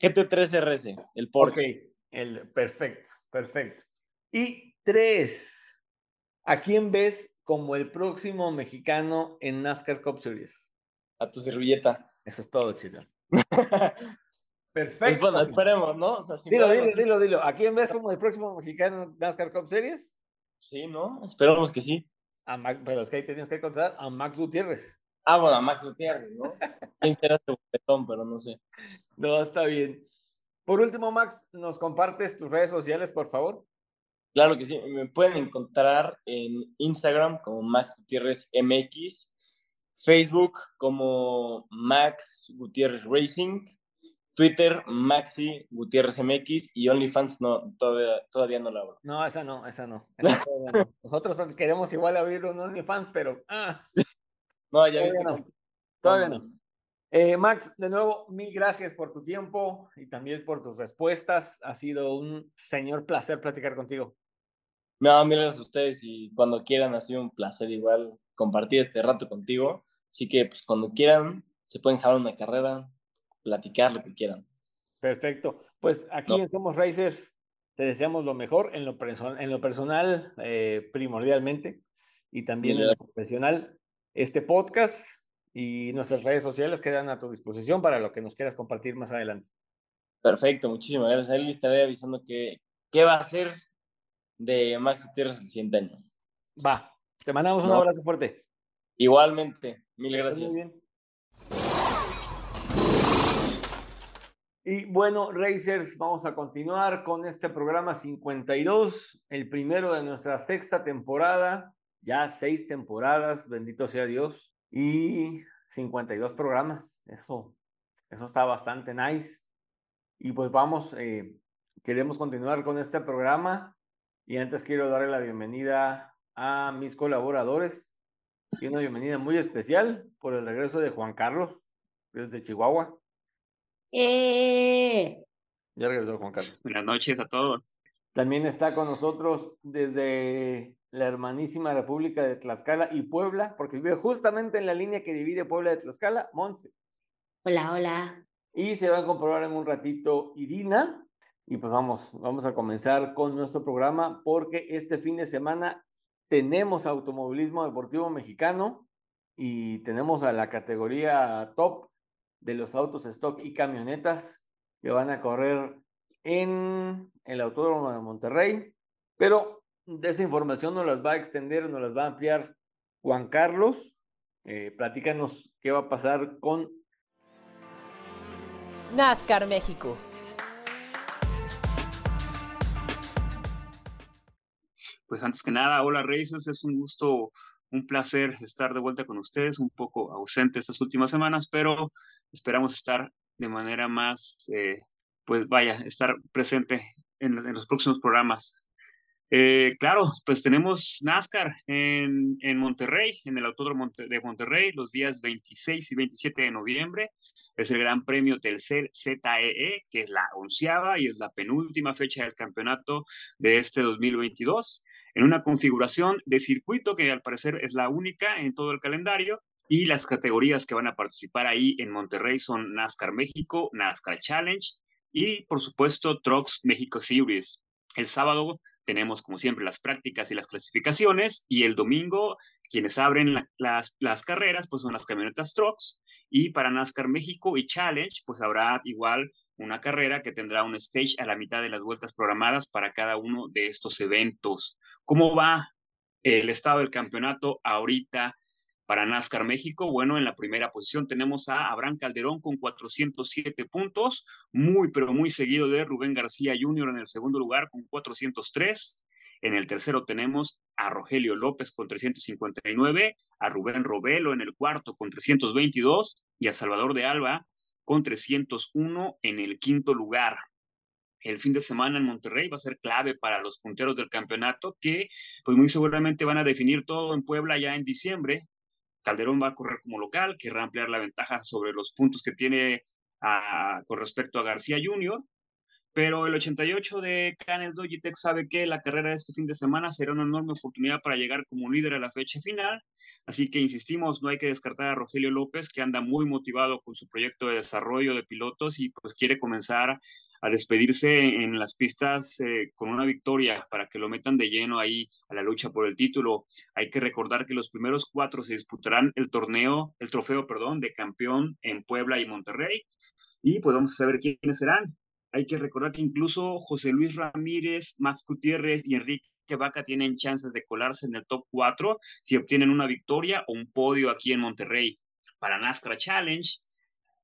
GT3 RS, el Porsche. Ok, el, perfecto, perfecto. Y tres. ¿A quién ves como el próximo mexicano en NASCAR Cup Series? A tu servilleta. Eso es todo, chido. Pues <laughs> Perfecto. bueno, esperemos, ¿no? O sea, si Dilo, dilo, dilo, dilo. ¿A quién ves como el próximo mexicano en NASCAR Cup Series? Sí, ¿no? Esperemos que sí. A Max, pero es que ahí tienes que encontrar a Max Gutiérrez. Ah, bueno, a Max Gutiérrez, ¿no? <laughs> ¿Quién será este? Pero no sé. No, está bien. Por último, Max, ¿nos compartes tus redes sociales, por favor? Claro que sí. Me pueden encontrar en Instagram como Max Gutiérrez MX, Facebook como Max Gutiérrez Racing, Twitter Maxi Gutiérrez MX y OnlyFans no, todavía, todavía no la abro. No, esa no, esa no. <laughs> esa no. Nosotros queremos igual abrir un OnlyFans, pero ah, <laughs> No, ya Todavía viste. no. todavía no. Eh, Max, de nuevo, mil gracias por tu tiempo y también por tus respuestas. Ha sido un señor placer platicar contigo. No, mil gracias a ustedes y cuando quieran ha sido un placer igual compartir este rato contigo. Así que pues cuando quieran se pueden jalar una carrera, platicar lo que quieran. Perfecto. Pues aquí No. en Somos Racers te deseamos lo mejor en lo, perso- en lo personal, eh, primordialmente, y también en lo profesional. Este podcast y nuestras redes sociales quedan a tu disposición para lo que nos quieras compartir más adelante. Perfecto, muchísimas gracias. Ahí estaré avisando que qué va a ser de Max Gutiérrez el siguiente año. Va, te mandamos un abrazo fuerte. Igualmente, mil gracias. muy bien. Y bueno, Racers, vamos a continuar con este programa 52, el primero de nuestra sexta temporada, ya seis temporadas, bendito sea Dios, y 52 programas, eso, eso está bastante nice. Y pues vamos, eh, queremos continuar con este programa y antes quiero darle la bienvenida a mis colaboradores y una bienvenida muy especial por el regreso de Juan Carlos desde Chihuahua. Eh, Ya regresó Juan Carlos. Buenas noches a todos. También está con nosotros desde la hermanísima República de Tlaxcala y Puebla, porque vive justamente en la línea que divide Puebla de Tlaxcala, Monse. hola, hola. Y se va a comprobar en un ratito Irina. Y pues vamos, vamos a comenzar con nuestro programa porque este fin de semana tenemos automovilismo deportivo mexicano y tenemos a la categoría top de los autos stock y camionetas que van a correr en el Autódromo de Monterrey. Pero de esa información nos las va a extender, nos las va a ampliar Juan Carlos. Eh, platícanos qué va a pasar con NASCAR México. Pues antes que nada, hola Racers, es un gusto, un placer estar de vuelta con ustedes, un poco ausente estas últimas semanas, pero esperamos estar de manera más, eh, pues vaya, estar presente en, en los próximos programas. Eh, claro, pues tenemos NASCAR en, en Monterrey, en el Autódromo de Monterrey, los días 26 y 27 de noviembre. Es el Gran Premio Telcel ZEE, que es la onceava y es la penúltima fecha del campeonato de este 2022, en una configuración de circuito que al parecer es la única en todo el calendario. Y las categorías que van a participar ahí en Monterrey son NASCAR México, NASCAR Challenge y, por supuesto, Trucks México Series. El sábado tenemos, como siempre, las prácticas y las clasificaciones. Y el domingo, quienes abren la- las, las carreras, pues son las camionetas Trucks. Y para NASCAR México y Challenge, pues habrá igual una carrera que tendrá un stage a la mitad de las vueltas programadas para cada uno de estos eventos. ¿Cómo va el estado del campeonato ahorita para NASCAR México? Bueno, en la primera posición tenemos a Abraham Calderón con 407 puntos, muy, pero muy seguido de Rubén García Jr. en el segundo lugar con 403. En el tercero tenemos a Rogelio López con 359, a Rubén Robelo en el cuarto con 322 y a Salvador de Alba con 301 en el quinto lugar. El fin de semana en Monterrey va a ser clave para los punteros del campeonato que pues muy seguramente van a definir todo en Puebla ya en diciembre. Calderón va a correr como local, querrá ampliar la ventaja sobre los puntos que tiene a- con respecto a García Jr. Pero el 88 de Canel Dogitech sabe que la carrera de este fin de semana será una enorme oportunidad para llegar como líder a la fecha final. Así que insistimos, no hay que descartar a Rogelio López, que anda muy motivado con su proyecto de desarrollo de pilotos y pues quiere comenzar a despedirse en las pistas eh, con una victoria para que lo metan de lleno ahí a la lucha por el título. Hay que recordar que los primeros cuatro se disputarán el torneo, el trofeo, perdón, de campeón en Puebla y Monterrey. Y pues saber quiénes serán. Hay que recordar que incluso José Luis Ramírez, Max Gutiérrez y Enrique Vaca tienen chances de colarse en el top 4 si obtienen una victoria o un podio aquí en Monterrey. Para NASCAR Challenge,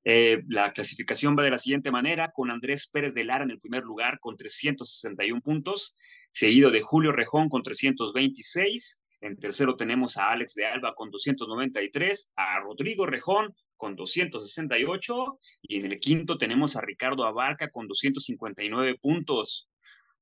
eh, la clasificación va de la siguiente manera, con Andrés Pérez de Lara en el primer lugar con 361 puntos, seguido de Julio Rejón con 326. En tercero tenemos a Alex de Alba con 293, a Rodrigo Rejón con 268 y en el quinto tenemos a Ricardo Abarca con 259 puntos.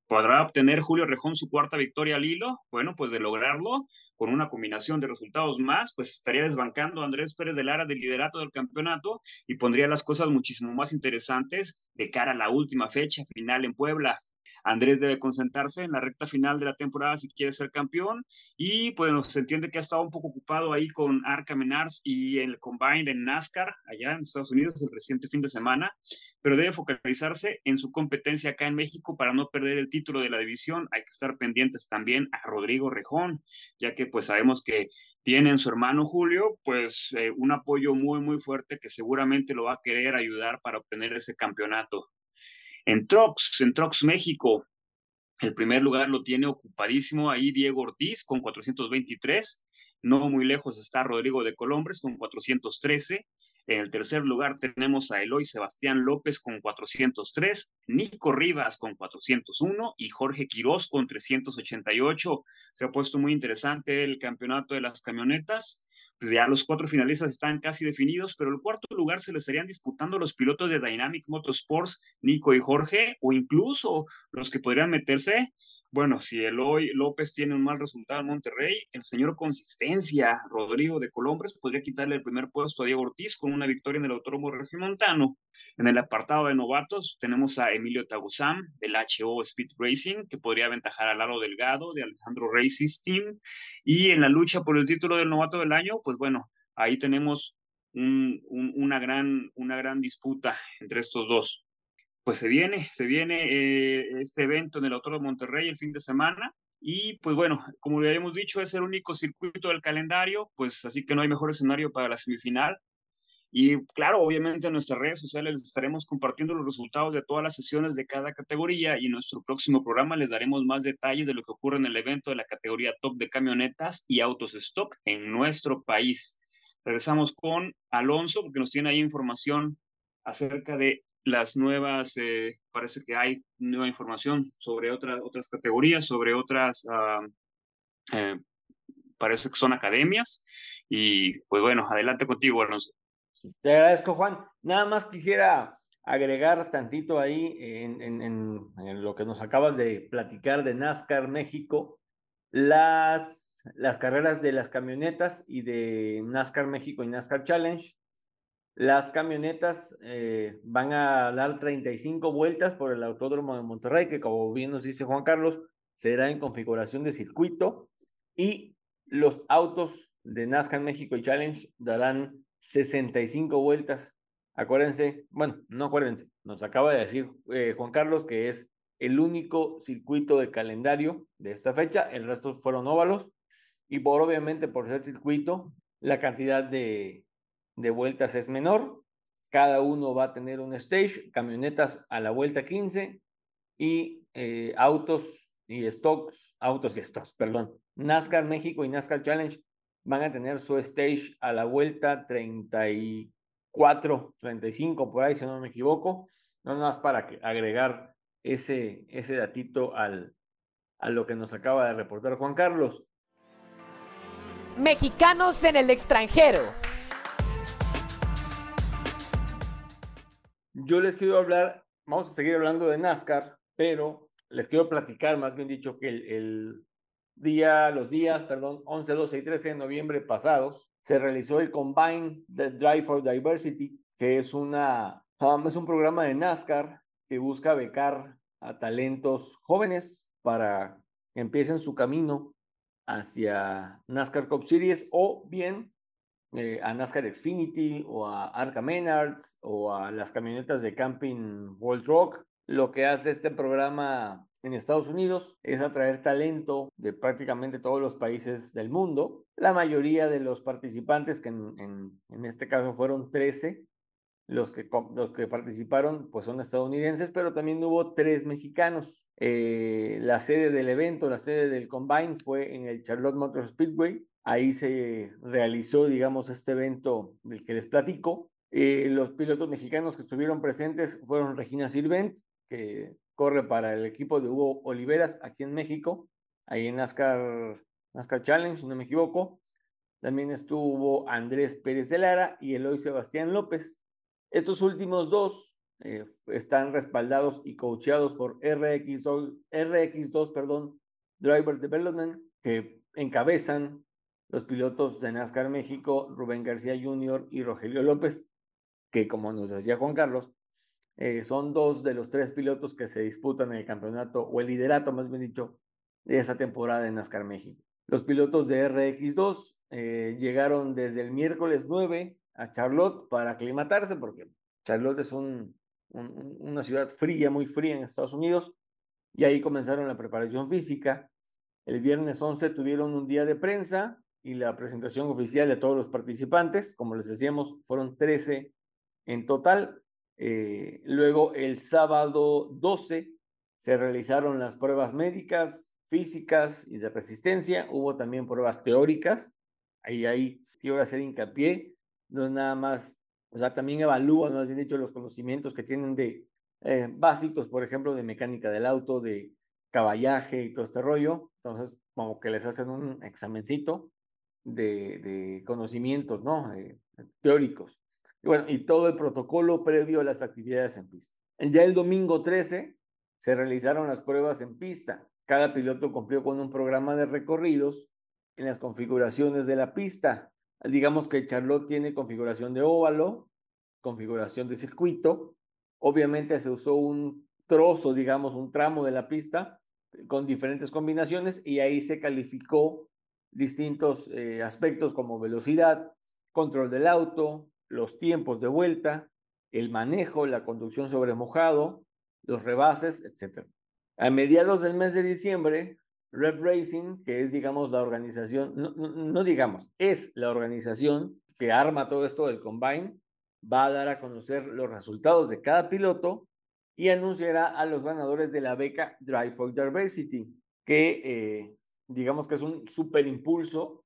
¿Podrá obtener Julio Rejón su cuarta victoria al hilo? Bueno, pues de lograrlo, con una combinación de resultados más, pues estaría desbancando a Andrés Pérez de Lara del liderato del campeonato y pondría las cosas muchísimo más interesantes de cara a la última fecha final en Puebla. Andrés debe concentrarse en la recta final de la temporada si quiere ser campeón. Y pues se entiende que ha estado un poco ocupado ahí con Arca Menars y el Combine en NASCAR allá en Estados Unidos el reciente fin de semana, pero debe focalizarse en su competencia acá en México para no perder el título de la división. Hay que estar pendientes también a Rodrigo Rejón, ya que pues sabemos que tiene en su hermano Julio pues eh, un apoyo muy muy fuerte que seguramente lo va a querer ayudar para obtener ese campeonato. En Trox, en Trox México, el primer lugar lo tiene ocupadísimo ahí Diego Ortiz con 423. No muy lejos está Rodrigo de Colombres con 413. En el tercer lugar tenemos a Eloy Sebastián López con 403, Nico Rivas con 401 y Jorge Quirós con 388. Se ha puesto muy interesante el campeonato de las camionetas pues ya los cuatro finalistas están casi definidos, pero el cuarto lugar se le estarían disputando los pilotos de Dynamic Motorsports, Nico y Jorge, o incluso los que podrían meterse bueno, si Eloy López tiene un mal resultado en Monterrey, el señor Consistencia, Rodrigo de Colombres, podría quitarle el primer puesto a Diego Ortiz con una victoria en el Autódromo Regimontano. En el apartado de novatos tenemos a Emilio Taguzam del HO Speed Racing, que podría aventajar a Laro Delgado de Alejandro Racing Team. Y en la lucha por el título del novato del año, pues bueno, ahí tenemos una, gran, una gran disputa entre estos dos pues se viene, se viene eh, este evento en el Autódromo Monterrey el fin de semana. Y pues bueno, como ya hemos dicho, es el único circuito del calendario, pues así que no hay mejor escenario para la semifinal. Y claro, obviamente en nuestras redes sociales les estaremos compartiendo los resultados de todas las sesiones de cada categoría y en nuestro próximo programa les daremos más detalles de lo que ocurre en el evento de la categoría top de camionetas y autos stock en nuestro país. Regresamos con Alonso porque nos tiene ahí información acerca de las nuevas, eh, parece que hay nueva información sobre otras categorías, sobre otras, eh, parece que son academias. Y pues bueno, adelante contigo, Alonso. Te agradezco, Juan. Nada más quisiera agregar tantito ahí en, en, en, lo que nos acabas de platicar de NASCAR México, las, las carreras de las camionetas y de NASCAR México y NASCAR Challenge las camionetas eh, van a dar 35 vueltas por el Autódromo de Monterrey, que como bien nos dice Juan Carlos, será en configuración de circuito. Y los autos de NASCAR México y Challenge darán 65 vueltas. Acuérdense, bueno, no acuérdense, nos acaba de decir eh, Juan Carlos que es el único circuito de calendario de esta fecha, el resto fueron óvalos. Y por obviamente por ser circuito, la cantidad de, de vueltas es menor. Cada uno va a tener un stage, camionetas a la vuelta 15 y eh, autos y stocks, autos y stocks, perdón. NASCAR México y NASCAR Challenge van a tener su stage a la vuelta 34, 35, por ahí, si no me equivoco. No más para agregar ese, ese datito al, a lo que nos acaba de reportar Juan Carlos. Mexicanos en el extranjero. Yo les quiero hablar, vamos a seguir hablando de NASCAR, pero les quiero platicar, más bien dicho, que el, día, los días, perdón, 11, 12 y 13 de noviembre pasados, se realizó el Combine the Drive for Diversity, que es, una, um, es un programa de NASCAR que busca becar a talentos jóvenes para que empiecen su camino hacia NASCAR Cup Series o bien eh, a NASCAR Xfinity o a Arca Menards o a las camionetas de camping World Rock. Lo que hace este programa en Estados Unidos es atraer talento de prácticamente todos los países del mundo. La mayoría de los participantes, que en, en, este caso fueron 13, los que, los que participaron pues son estadounidenses, pero también hubo tres mexicanos. Eh, la sede del evento, la sede del Combine fue en el Charlotte Motor Speedway. Ahí se realizó, digamos, este evento del que les platico. Eh, los pilotos mexicanos que estuvieron presentes fueron Regina Sirvent, que corre para el equipo de Hugo Oliveras aquí en México, ahí en NASCAR, NASCAR Challenge, si no me equivoco. También estuvo Andrés Pérez de Lara y Eloy Sebastián López. Estos últimos dos eh, están respaldados y coacheados por RX2, RX2 perdón, Driver Development, que encabezan los pilotos de NASCAR México, Rubén García Jr. y Rogelio López, que como nos decía Juan Carlos, eh, son dos de los tres pilotos que se disputan el campeonato, o el liderato más bien dicho, de esa temporada en NASCAR México. Los pilotos de RX2 eh, llegaron desde el miércoles 9 a Charlotte para aclimatarse, porque Charlotte es un, una ciudad fría, muy fría en Estados Unidos, y ahí comenzaron la preparación física. El viernes 11 tuvieron un día de prensa y la presentación oficial de todos los participantes. Como les decíamos, fueron 13 en total. Eh, luego, el sábado 12, se realizaron las pruebas médicas, físicas y de resistencia. Hubo también pruebas teóricas. Ahí, ahí quiero hacer hincapié. No es nada más, o sea, también evalúan, no has dicho, los conocimientos que tienen de eh, básicos, por ejemplo, de mecánica del auto, de caballaje y todo este rollo. Entonces, como que les hacen un examencito de, conocimientos, ¿no? Eh, teóricos. Y bueno, y todo el protocolo previo a las actividades en pista. Ya el domingo 13 se realizaron las pruebas en pista. Cada piloto cumplió con un programa de recorridos en las configuraciones de la pista. Digamos que Charlotte tiene configuración de óvalo, configuración de circuito. Obviamente se usó un trozo, digamos, un tramo de la pista con diferentes combinaciones y ahí se calificó distintos eh, aspectos como velocidad, control del auto, los tiempos de vuelta, el manejo, la conducción sobre mojado, los rebases, etc. A mediados del mes de diciembre, Red Racing, que es, digamos, la organización, no, digamos, es la organización que arma todo esto del Combine, va a dar a conocer los resultados de cada piloto y anunciará a los ganadores de la beca Drive for Diversity, que eh, digamos que es un super impulso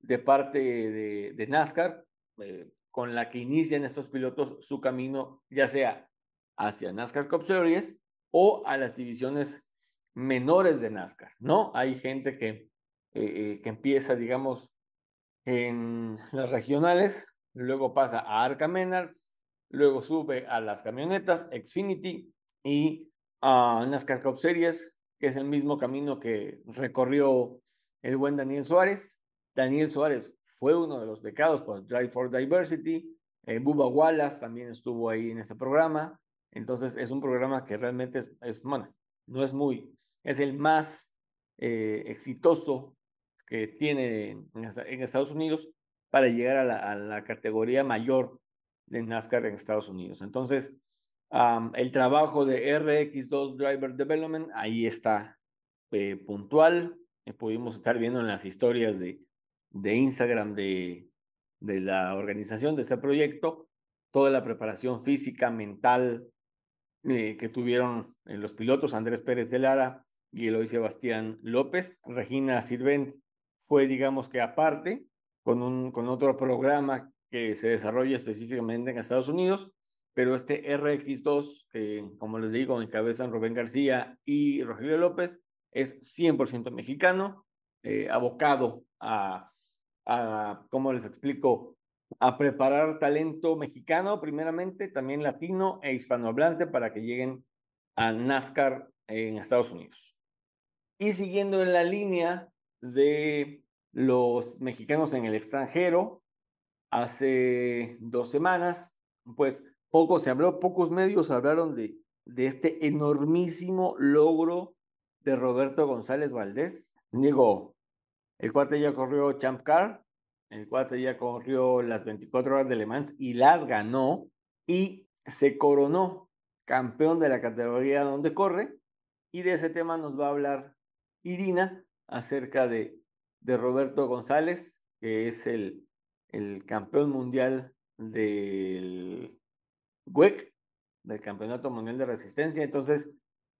de parte de, NASCAR eh, con la que inician estos pilotos su camino, ya sea hacia NASCAR Cup Series o a las divisiones menores de NASCAR, ¿no? Hay gente que, eh, eh, que empieza, digamos, en las regionales, luego pasa a Arca Menards, luego sube a las camionetas Xfinity y a NASCAR Cup Series, que es el mismo camino que recorrió el buen Daniel Suárez. Daniel Suárez fue uno de los becados por Drive for Diversity. Eh, Bubba Wallace también estuvo ahí en ese programa. Entonces es un programa que realmente es, es bueno, no es muy, es el más eh, exitoso que tiene en, Estados Unidos para llegar a la, a la, categoría mayor de NASCAR en Estados Unidos. Entonces, el trabajo de RX2 Driver Development ahí está eh, puntual. pudimos estar viendo en las historias de, de Instagram de, de la organización de ese proyecto, toda la preparación física, mental eh, que tuvieron eh, los pilotos Andrés Pérez de Lara y Eloy Sebastián López. Regina Sirvent fue, digamos que aparte, con, un, con otro programa que se desarrolla específicamente en Estados Unidos, pero este RX2, que como les digo, encabezan Rubén García y Rogelio López, es 100% mexicano, eh, abocado a a, ¿cómo les explico? A preparar talento mexicano primeramente, también latino e hispanohablante para que lleguen a NASCAR en Estados Unidos. Y siguiendo en la línea de los mexicanos en el extranjero, hace dos semanas, pues poco se habló, pocos medios hablaron de, de este enormísimo logro de Roberto González Valdés. Digo, el cuate ya corrió Champ Car, el cuate ya corrió las 24 horas de Le Mans y las ganó y se coronó campeón de la categoría donde corre. Y de ese tema nos va a hablar Irina acerca de, de Roberto González, que es el, el campeón mundial del WEC, del Campeonato Mundial de Resistencia. Entonces,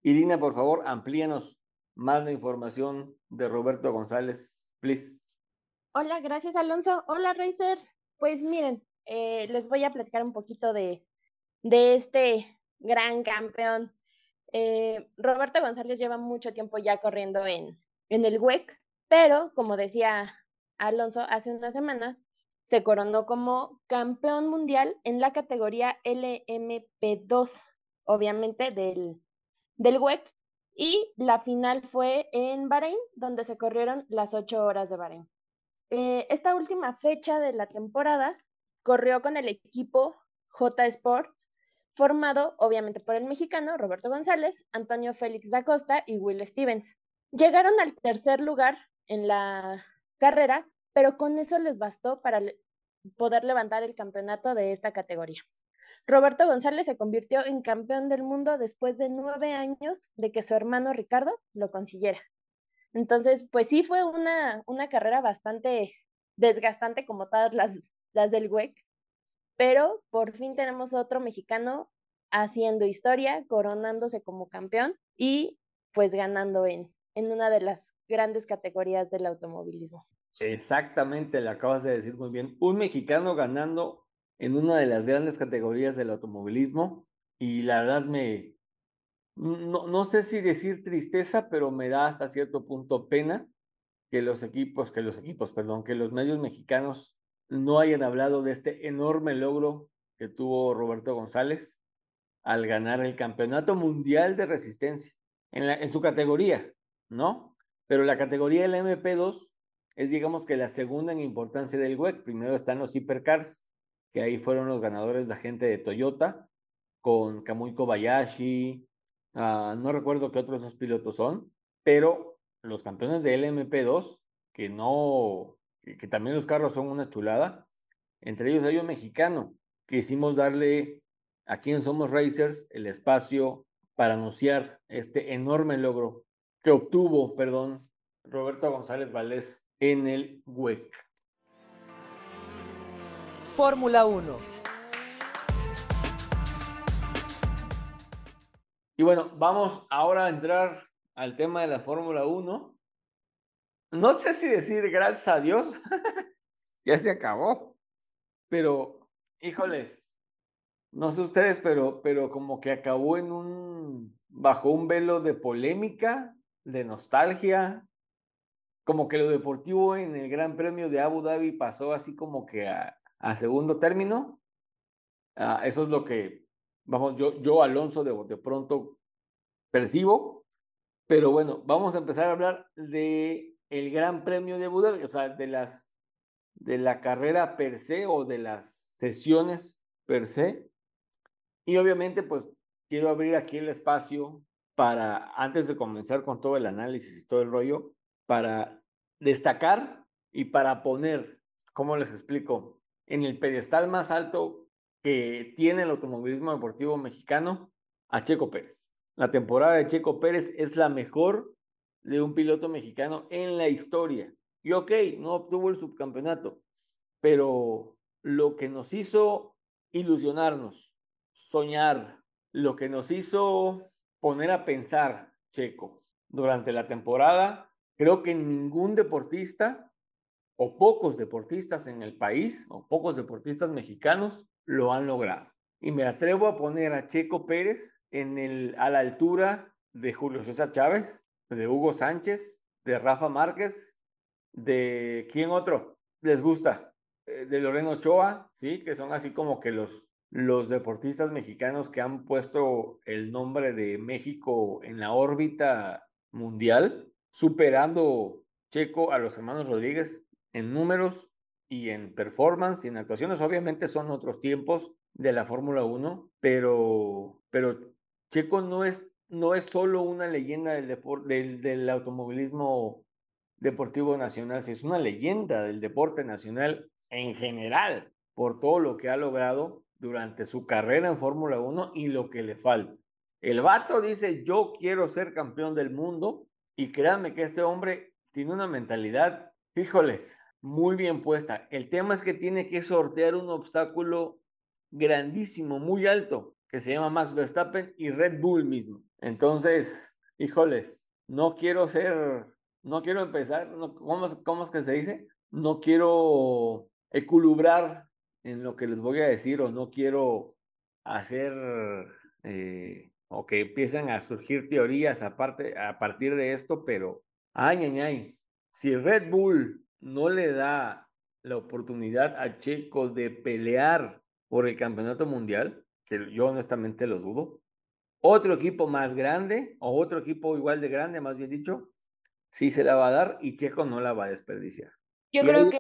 Irina, por favor, amplíanos más la información de Roberto González, please. Hola, gracias Alonso. Hola Racers. Pues miren, eh, les voy a platicar un poquito de, de este gran campeón. Eh, Roberto González lleva mucho tiempo ya corriendo en, en el WEC, pero como decía Alonso hace unas semanas, se coronó como campeón mundial en la categoría LMP2, obviamente del, del WEC, y la final fue en Bahrein, donde se corrieron las ocho horas de Bahrein. Eh, esta última fecha de la temporada corrió con el equipo J Sports, formado obviamente por el mexicano Roberto González, Antonio Félix da Costa y Will Stevens. Llegaron al tercer lugar en la carrera, pero con eso les bastó para poder levantar el campeonato de esta categoría. Roberto González se convirtió en campeón del mundo después de nueve años de que su hermano Ricardo lo consiguiera. Entonces, pues sí fue una, una carrera bastante desgastante como todas las, las del WEC, pero por fin tenemos otro mexicano haciendo historia, coronándose como campeón y pues ganando en, en una de las grandes categorías del automovilismo. Exactamente, le acabas de decir muy bien. Un mexicano ganando en una de las grandes categorías del automovilismo y la verdad me, no, no sé si decir tristeza, pero me da hasta cierto punto pena que los equipos, que los equipos, perdón, que los medios mexicanos no hayan hablado de este enorme logro que tuvo Roberto González al ganar el campeonato mundial de resistencia en, la, en su categoría, ¿no? Pero la categoría del MP2 es, digamos que la segunda en importancia del WEC. Primero están los hipercars, que ahí fueron los ganadores la gente de Toyota, con Kamui Kobayashi, uh, no recuerdo qué otros dos pilotos son, pero los campeones de LMP2, que no, que, también los carros son una chulada, entre ellos hay un mexicano, que hicimos darle aquí en Somos Racers el espacio para anunciar este enorme logro que obtuvo, perdón, Roberto González Valdés en el WEC. Fórmula 1. Y bueno, vamos ahora a entrar al tema de la Fórmula 1. No sé si decir gracias a Dios, <laughs> ya se acabó, pero híjoles, no sé ustedes, pero, pero como que acabó en un, bajo un velo de polémica, de nostalgia, como que lo deportivo en el Gran Premio de Abu Dhabi pasó así como que a, a segundo término. Uh, eso es lo que, vamos, yo, yo Alonso, de, de pronto percibo. Pero bueno, vamos a empezar a hablar de el Gran Premio de Abu Dhabi, o sea, de las de la carrera per se o de las sesiones per se. Y obviamente, pues quiero abrir aquí el espacio para, antes de comenzar con todo el análisis y todo el rollo, para destacar y para poner, ¿cómo les explico? en el pedestal más alto que tiene el automovilismo deportivo mexicano a Checo Pérez. La temporada de Checo Pérez es la mejor de un piloto mexicano en la historia. Y ok, no obtuvo el subcampeonato, pero lo que nos hizo ilusionarnos, soñar, lo que nos hizo poner a pensar Checo durante la temporada, creo que ningún deportista o pocos deportistas en el país, o pocos deportistas mexicanos, lo han logrado. Y me atrevo a poner a Checo Pérez en el, a la altura de Julio César Chávez, de Hugo Sánchez, de Rafa Márquez, de quién otro les gusta, eh, de Loreno Ochoa, sí, que son así como que los, los deportistas mexicanos que han puesto el nombre de México en la órbita mundial, superando Checo a los hermanos Rodríguez en números y en performance y en actuaciones. Obviamente son otros tiempos de la Fórmula 1, pero, pero Checo no es, no es solo una leyenda del, del, del automovilismo deportivo nacional, es una leyenda del deporte nacional en general por todo lo que ha logrado durante su carrera en Fórmula 1 y lo que le falta. El vato dice, yo quiero ser campeón del mundo y créanme que este hombre tiene una mentalidad, híjoles, muy bien puesta. El tema es que tiene que sortear un obstáculo grandísimo, muy alto, que se llama Max Verstappen y Red Bull mismo. Entonces, híjoles, no quiero ser, no quiero empezar, ¿cómo, ¿cómo, es que se dice? No quiero eculubrar en lo que les voy a decir o no quiero hacer eh, o que empiecen a surgir teorías aparte, a partir de esto, pero ay, ay, ay, si Red Bull no le da la oportunidad a Checo de pelear por el campeonato mundial, que yo honestamente lo dudo, otro equipo más grande o otro equipo igual de grande, más bien dicho, sí se la va a dar y Checo no la va a desperdiciar. Yo creo que...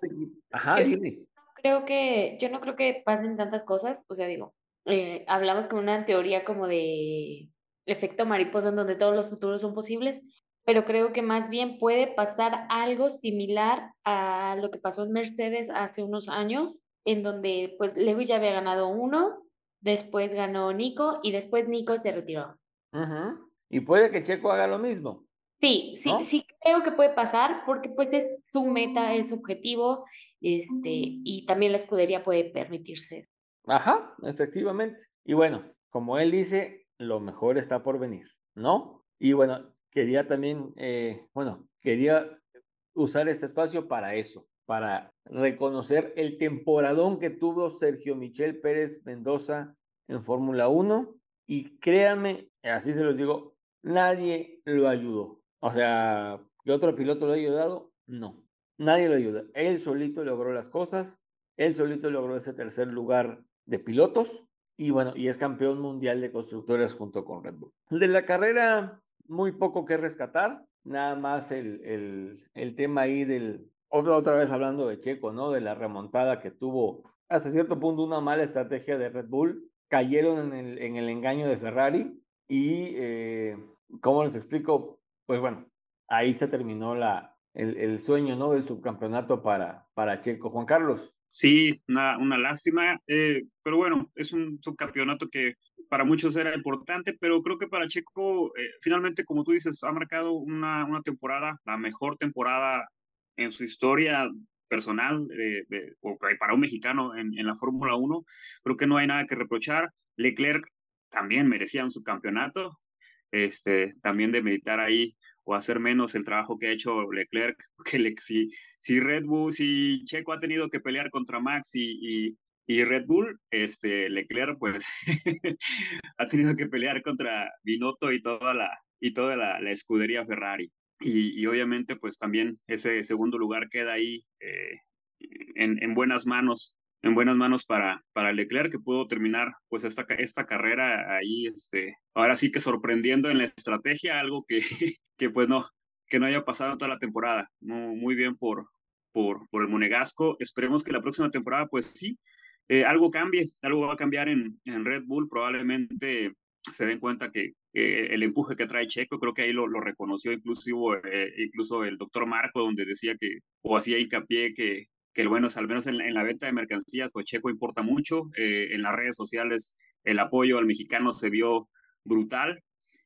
Ajá, dime. Creo que, yo no creo que pasen tantas cosas, o sea, digo, eh, hablamos con una teoría como de efecto mariposa en donde todos los futuros son posibles, pero creo que más bien puede pasar algo similar a lo que pasó en Mercedes hace unos años, en donde pues Lewis ya había ganado uno, después ganó Nico y después Nico se retiró. Y puede que Checo haga lo mismo. Sí, sí, sí creo que puede pasar porque pues es su meta, es su objetivo, este, y también la escudería puede permitirse. Ajá, efectivamente. Y bueno, como él dice, lo mejor está por venir, ¿no? Y bueno, quería también, eh, bueno, quería usar este espacio para eso, para reconocer el temporadón que tuvo Sergio Michel Pérez Mendoza en Fórmula 1 y créanme, así se los digo, nadie lo ayudó. O sea, ¿que otro piloto lo ha ayudado? No, nadie lo ayuda. Él solito logró las cosas, él solito logró ese tercer lugar de pilotos y bueno, y es campeón mundial de constructores junto con Red Bull. De la carrera, muy poco que rescatar, nada más el, el, el tema ahí del, otra vez hablando de Checo, ¿no? De la remontada que tuvo hasta cierto punto una mala estrategia de Red Bull, cayeron en el, en el engaño de Ferrari y, eh, ¿cómo les explico? Pues bueno, ahí se terminó la, el, el sueño, ¿no? Del subcampeonato para, para Checo. Juan Carlos. Sí, una, una lástima, eh, pero bueno, es un subcampeonato que para muchos era importante, pero creo que para Checo, eh, finalmente, como tú dices, ha marcado una, una temporada, la mejor temporada en su historia personal de, o para un mexicano en, en la Fórmula 1. Creo que no hay nada que reprochar. Leclerc también merecía un subcampeonato, este, también de meditar ahí o hacer menos el trabajo que ha hecho Leclerc, <laughs> porque si, si Red Bull, si Checo ha tenido que pelear contra Max y, y, Red Bull, este, Leclerc pues <laughs> ha tenido que pelear contra Binotto y toda la, y toda la, escudería Ferrari. Y, y, obviamente pues también ese segundo lugar queda ahí eh, en, en buenas manos en buenas manos para, para Leclerc, que pudo terminar pues esta, esta carrera ahí, este, ahora sí que sorprendiendo en la estrategia, algo que, <laughs> que pues no, que no haya pasado toda la temporada. Muy, bien por, por, por el Monegasco. Esperemos que la próxima temporada pues sí, eh, algo cambie, algo va a cambiar en, en Red Bull, probablemente se den cuenta que el empuje que trae Checo, creo que ahí lo, reconoció eh, incluso el doctor Marco, donde decía que, o hacía hincapié que, que bueno, al menos en, la venta de mercancías, pues Checo importa mucho. Eh, en las redes sociales el apoyo al mexicano se vio brutal.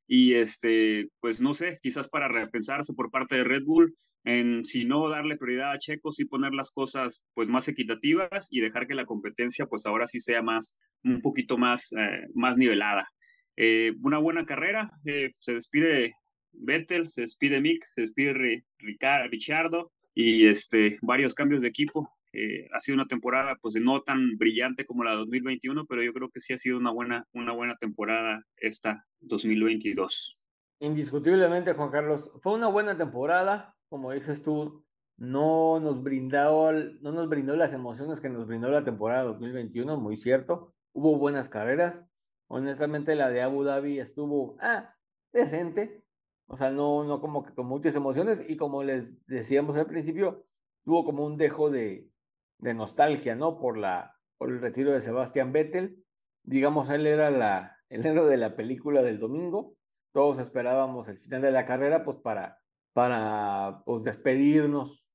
Y este, pues no sé, quizás para repensarse por parte de Red Bull en si no darle prioridad a Checo, sí poner las cosas pues más equitativas y dejar que la competencia pues ahora sí sea más, un poquito más, eh, más nivelada. Eh, una buena carrera, se despide Vettel, se despide Mick, se despide Ricardo, y este, varios cambios de equipo. Eh, ha sido una temporada pues no tan brillante como la 2021, pero yo creo que sí ha sido una buena, una buena temporada esta 2022. Indiscutiblemente, Juan Carlos, fue una buena temporada, como dices tú, no nos brindó, no nos brindó las emociones que nos brindó la temporada 2021, muy cierto. Hubo buenas carreras. Honestamente, la de Abu Dhabi estuvo ah, decente, o sea, no, no como que con muchas emociones y como les decíamos al principio, tuvo como un dejo de, de nostalgia, ¿no? Por, la, por el retiro de Sebastián Vettel. Digamos, él era la, el héroe de la película del domingo. Todos esperábamos el final de la carrera, pues para, para pues, despedirnos,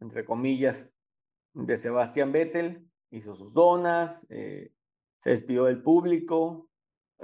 entre comillas, de Sebastián Vettel. Hizo sus donas, eh, se despidió del público.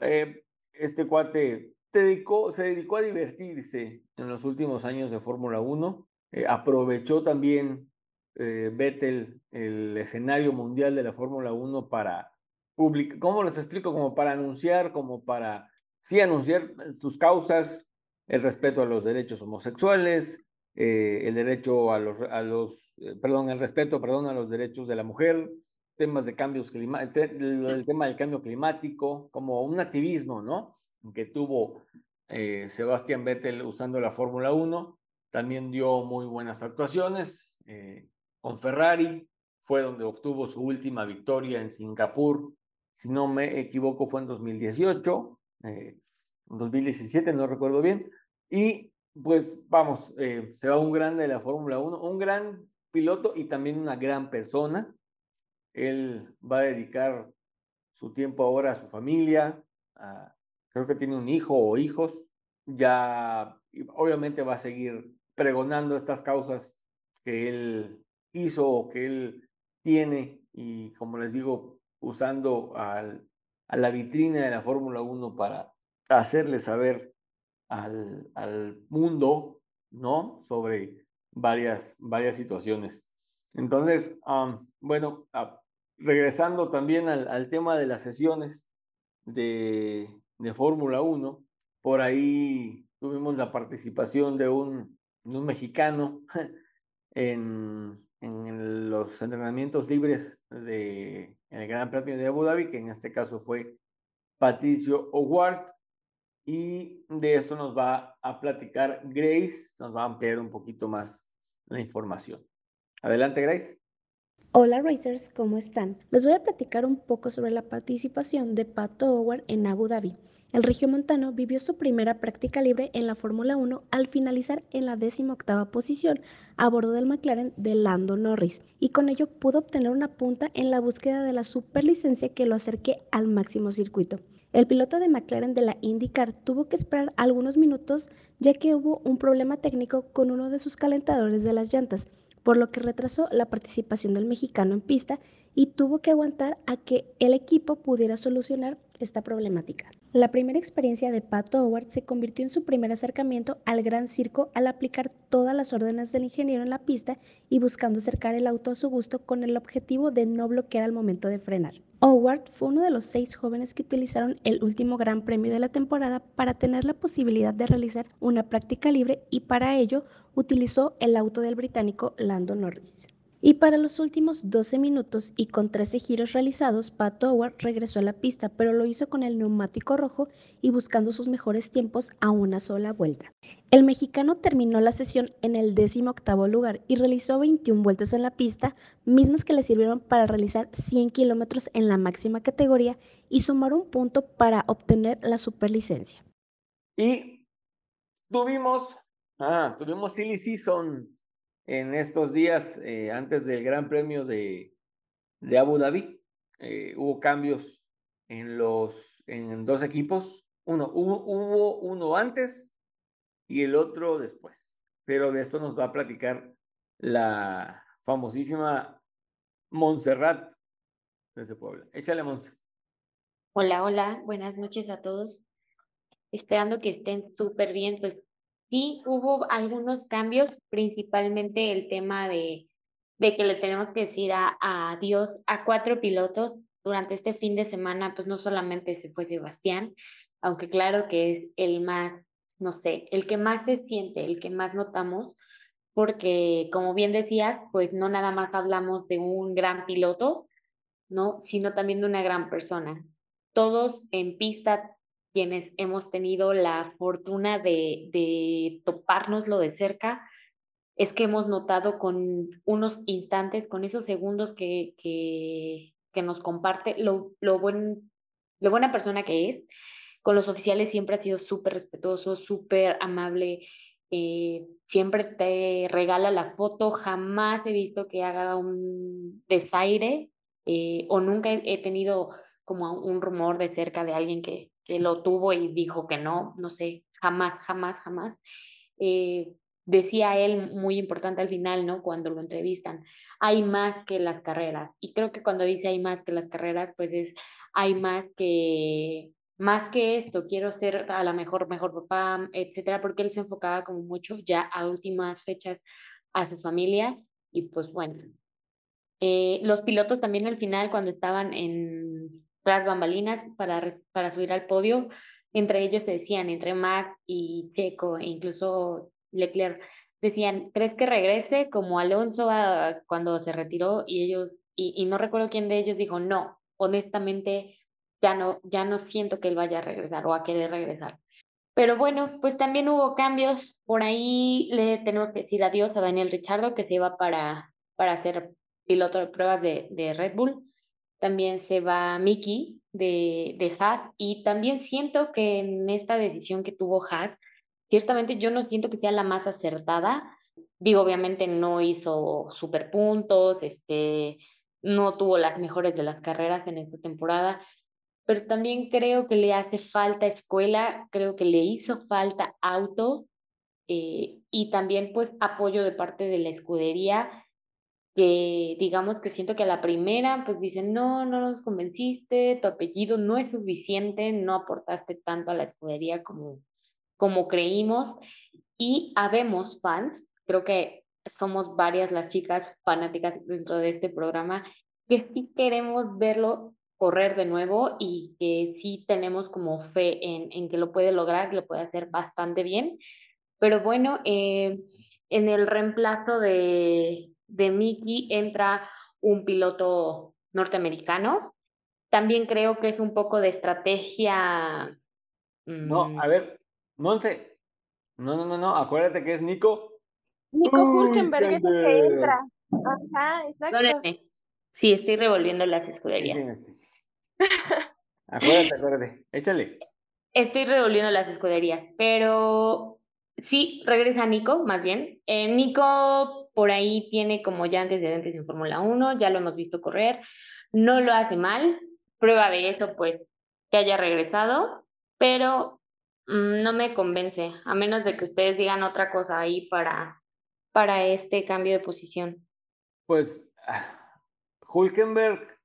Eh, este cuate dedicó, se dedicó a divertirse en los últimos años de Fórmula 1. Eh, aprovechó también Vettel el escenario mundial de la Fórmula 1 para publicar, ¿cómo les explico? Como para anunciar, como para, sí, anunciar sus causas, el respeto a los derechos homosexuales, el derecho a los, a los perdón, el respeto, perdón, a los derechos de la mujer, temas de cambios climáticos, el tema del cambio climático, como un activismo, ¿no? Que tuvo eh, Sebastián Vettel usando la Fórmula 1. También dio muy buenas actuaciones eh, con Ferrari. Fue donde obtuvo su última victoria en Singapur. Si no me equivoco, fue en 2018, eh, 2017, no recuerdo bien. Y pues vamos, eh, se va un grande de la Fórmula 1, un gran piloto y también una gran persona. Él va a dedicar su tiempo ahora a su familia, creo que tiene un hijo o hijos, ya obviamente va a seguir pregonando estas causas que él hizo o que él tiene y como les digo, usando a la vitrina de la Fórmula 1 para hacerle saber al, mundo, ¿no? Sobre varias, varias situaciones. Entonces, bueno, regresando también al, tema de las sesiones de, de Fórmula 1, por ahí tuvimos la participación de un, un mexicano <laughs> en, en, los entrenamientos libres de, en el Gran Premio de Abu Dhabi, que en este caso fue Patricio Howard. Y de esto nos va a platicar Grace, nos va a ampliar un poquito más la información. Adelante, Grace. Hola Racers, ¿cómo están? Les voy a platicar un poco sobre la participación de Pato Howard en Abu Dhabi. El regiomontano vivió su primera práctica libre en la Fórmula 1 al finalizar en la 18 posición a bordo del McLaren de Lando Norris y con ello pudo obtener una punta en la búsqueda de la superlicencia que lo acerque al máximo circuito. El piloto de McLaren de la IndyCar tuvo que esperar algunos minutos ya que hubo un problema técnico con uno de sus calentadores de las llantas por lo que retrasó la participación del mexicano en pista y tuvo que aguantar a que el equipo pudiera solucionar esta problemática. La primera experiencia de Pato Howard se convirtió en su primer acercamiento al gran circo al aplicar todas las órdenes del ingeniero en la pista y buscando acercar el auto a su gusto con el objetivo de no bloquear al momento de frenar. Howard fue uno de los seis jóvenes que utilizaron el último gran premio de la temporada para tener la posibilidad de realizar una práctica libre y para ello utilizó el auto del británico Lando Norris. Y para los últimos 12 minutos y con 13 giros realizados, Pat Howard regresó a la pista, pero lo hizo con el neumático rojo y buscando sus mejores tiempos a una sola vuelta. El mexicano terminó la sesión en el 18 lugar y realizó 21 vueltas en la pista, mismas que le sirvieron para realizar 100 kilómetros en la máxima categoría y sumar un punto para obtener la superlicencia. Y tuvimos, ah, tuvimos Silly Season en estos días eh, antes del Gran Premio de, Abu Dhabi. Eh, hubo cambios en los en dos equipos. Uno, hubo, uno antes y el otro después. Pero de esto nos va a platicar la famosísima Montserrat desde Puebla. Échale, Monse. Hola, hola, buenas noches a todos. Esperando que estén súper bien, pues sí hubo algunos cambios, principalmente el tema de, de que le tenemos que decir a, adiós a cuatro pilotos durante este fin de semana, pues no solamente se fue Sebastián, aunque claro que es el más, no sé, el que más se siente, el que más notamos, porque como bien decías, pues no nada más hablamos de un gran piloto, ¿no? Sino también de una gran persona. Todos en pista quienes hemos tenido la fortuna de, de topárnoslo de cerca, es que hemos notado con unos instantes, con esos segundos que, que, que nos comparte, lo, lo, buen, lo buena persona que es. Con los oficiales siempre ha sido súper respetuoso, súper amable, eh, siempre te regala la foto, jamás he visto que haga un desaire eh, o nunca he, he tenido como un rumor de cerca de alguien que, que lo tuvo y dijo que no, no sé, jamás, jamás, jamás. Eh, decía él muy importante al final, ¿no? Cuando lo entrevistan, hay más que las carreras. Y creo que cuando dice hay más que las carreras, pues es hay más que más que esto, quiero ser a la mejor, mejor papá, etcétera, porque él se enfocaba como mucho ya a últimas fechas a su familia y pues bueno. Eh, los pilotos también al final cuando estaban en tras bambalinas para, para subir al podio, entre ellos decían, entre Max y Checo e incluso Leclerc, decían, ¿crees que regrese como Alonso cuando se retiró? Y ellos, y, y no recuerdo quién de ellos dijo, no, honestamente ya no, ya no siento que él vaya a regresar o a querer regresar. Pero bueno, pues también hubo cambios. Por ahí le tenemos que decir adiós a Daniel Richardo, que se va para, para ser piloto de pruebas de, de Red Bull. También se va Mickey de, de Haas. Y también siento que en esta decisión que tuvo Haas, ciertamente yo no siento que sea la más acertada. Digo, obviamente no hizo super puntos, este, no tuvo las mejores de las carreras en esta temporada, pero también creo que le hace falta escuela, creo que le hizo falta auto eh, y también pues apoyo de parte de la escudería, que digamos que siento que a la primera pues dicen, no, no nos convenciste, tu apellido no es suficiente, no aportaste tanto a la escudería como, como creímos y habemos fans, creo que somos varias las chicas fanáticas dentro de este programa que sí queremos verlo correr de nuevo y que sí tenemos como fe en, en que lo puede lograr, lo puede hacer bastante bien. Pero bueno, eh, en el reemplazo de, de Mickey entra un piloto norteamericano. También creo que es un poco de estrategia. No, a mm, ver, Monse. No, no, no, no, acuérdate que es Nico. Nico Hulkenberg es el que entra. Ajá, exacto. Sí, estoy revolviendo las escuderías. Sí, sí, acuérdate, acuérdate. Échale. Estoy revolviendo las escuderías, pero sí, regresa Nico, más bien. Eh, Nico por ahí tiene como ya antecedentes en Fórmula 1, ya lo hemos visto correr, no lo hace mal. Prueba de eso, pues, que haya regresado, pero mm, no me convence, a menos de que ustedes digan otra cosa ahí para, para este cambio de posición. Pues Hulkenberg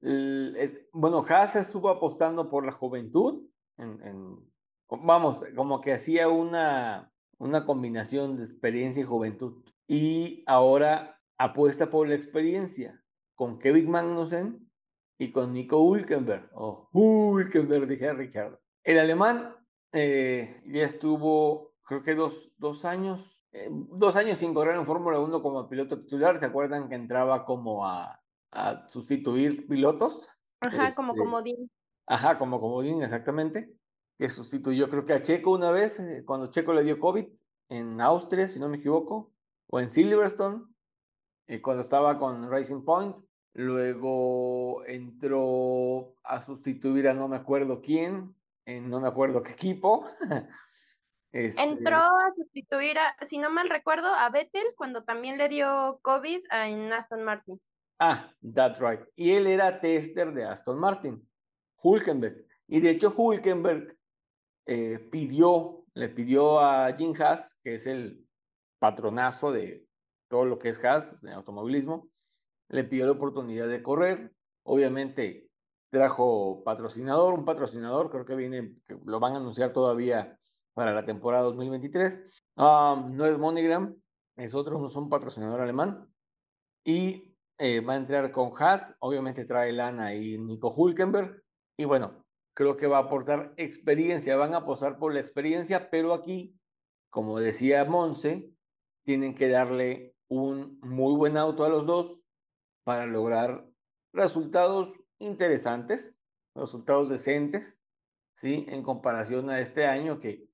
es, bueno, Haas estuvo apostando por la juventud, en, vamos, como que hacía una, una combinación de experiencia y juventud. Y ahora apuesta por la experiencia con Kevin Magnussen y con Nico Hulkenberg, o Hulkenberg, dije Ricardo. El alemán eh, ya estuvo, creo que dos, dos años, eh, dos años sin correr en Fórmula 1 como piloto titular. ¿Se acuerdan que entraba como a, a sustituir pilotos. Ajá, como este, comodín. Ajá, como comodín, exactamente. Que sustituyó creo que a Checo una vez, eh, cuando Checo le dio COVID en Austria, si no me equivoco, o en Silverstone, eh, cuando estaba con Racing Point. Luego entró a sustituir a no me acuerdo quién, en no me acuerdo qué equipo. <laughs> Este entró a sustituir, a, si no mal recuerdo, a Vettel cuando también le dio COVID en Aston Martin. Ah, that's right. Y él era tester de Aston Martin, Hulkenberg. Y de hecho, Hulkenberg eh, pidió, le pidió a Jim Haas, que es el patronazo de todo lo que es Haas, de automovilismo, le pidió la oportunidad de correr. Obviamente trajo patrocinador, un patrocinador, creo que viene, lo van a anunciar todavía para la temporada 2023. Um, no es MoneyGram, es otro, no es un patrocinador alemán. Y eh, va a entrar con Haas, obviamente trae Lana y Nico Hulkenberg. Y bueno, creo que va a aportar experiencia, van a posar por la experiencia, pero aquí, como decía Monse, tienen que darle un muy buen auto a los dos para lograr resultados interesantes, resultados decentes, ¿sí? En comparación a este año que